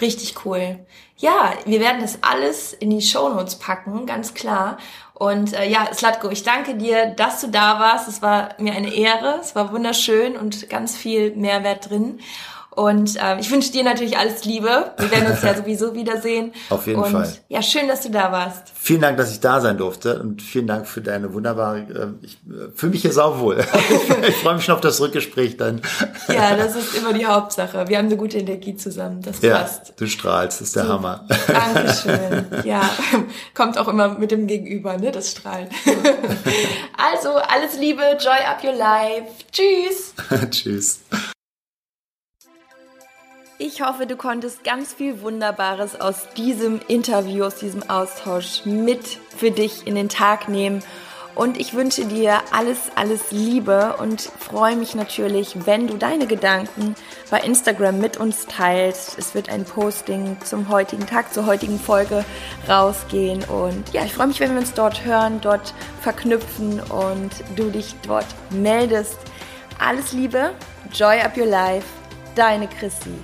Richtig cool. Ja, wir werden das alles in die Shownotes packen, ganz klar. Und äh, ja, Slatko, ich danke dir, dass du da warst. Es war mir eine Ehre. Es war wunderschön und ganz viel Mehrwert drin. Und äh, ich wünsche dir natürlich alles Liebe. Wir werden uns ja sowieso wiedersehen. Auf jeden und, Fall. Ja, schön, dass du da warst. Vielen Dank, dass ich da sein durfte und vielen Dank für deine wunderbare, äh, ich äh, fühle mich hier sauwohl. ich freue mich schon auf das Rückgespräch dann. Ja, das ist immer die Hauptsache. Wir haben eine gute Energie zusammen. Das Ja, passt. du strahlst, das ist der Hammer. Dankeschön. Ja, kommt auch immer mit dem Gegenüber, ne, das Strahlen. Also, alles Liebe, joy up your life. Tschüss. Tschüss. Ich hoffe, du konntest ganz viel Wunderbares aus diesem Interview, aus diesem Austausch mit für dich in den Tag nehmen. Und ich wünsche dir alles, alles Liebe und freue mich natürlich, wenn du deine Gedanken bei Instagram mit uns teilst. Es wird ein Posting zum heutigen Tag, zur heutigen Folge rausgehen. Und ja, ich freue mich, wenn wir uns dort hören, dort verknüpfen und du dich dort meldest. Alles Liebe, Joy Up Your Life, deine Chrissy.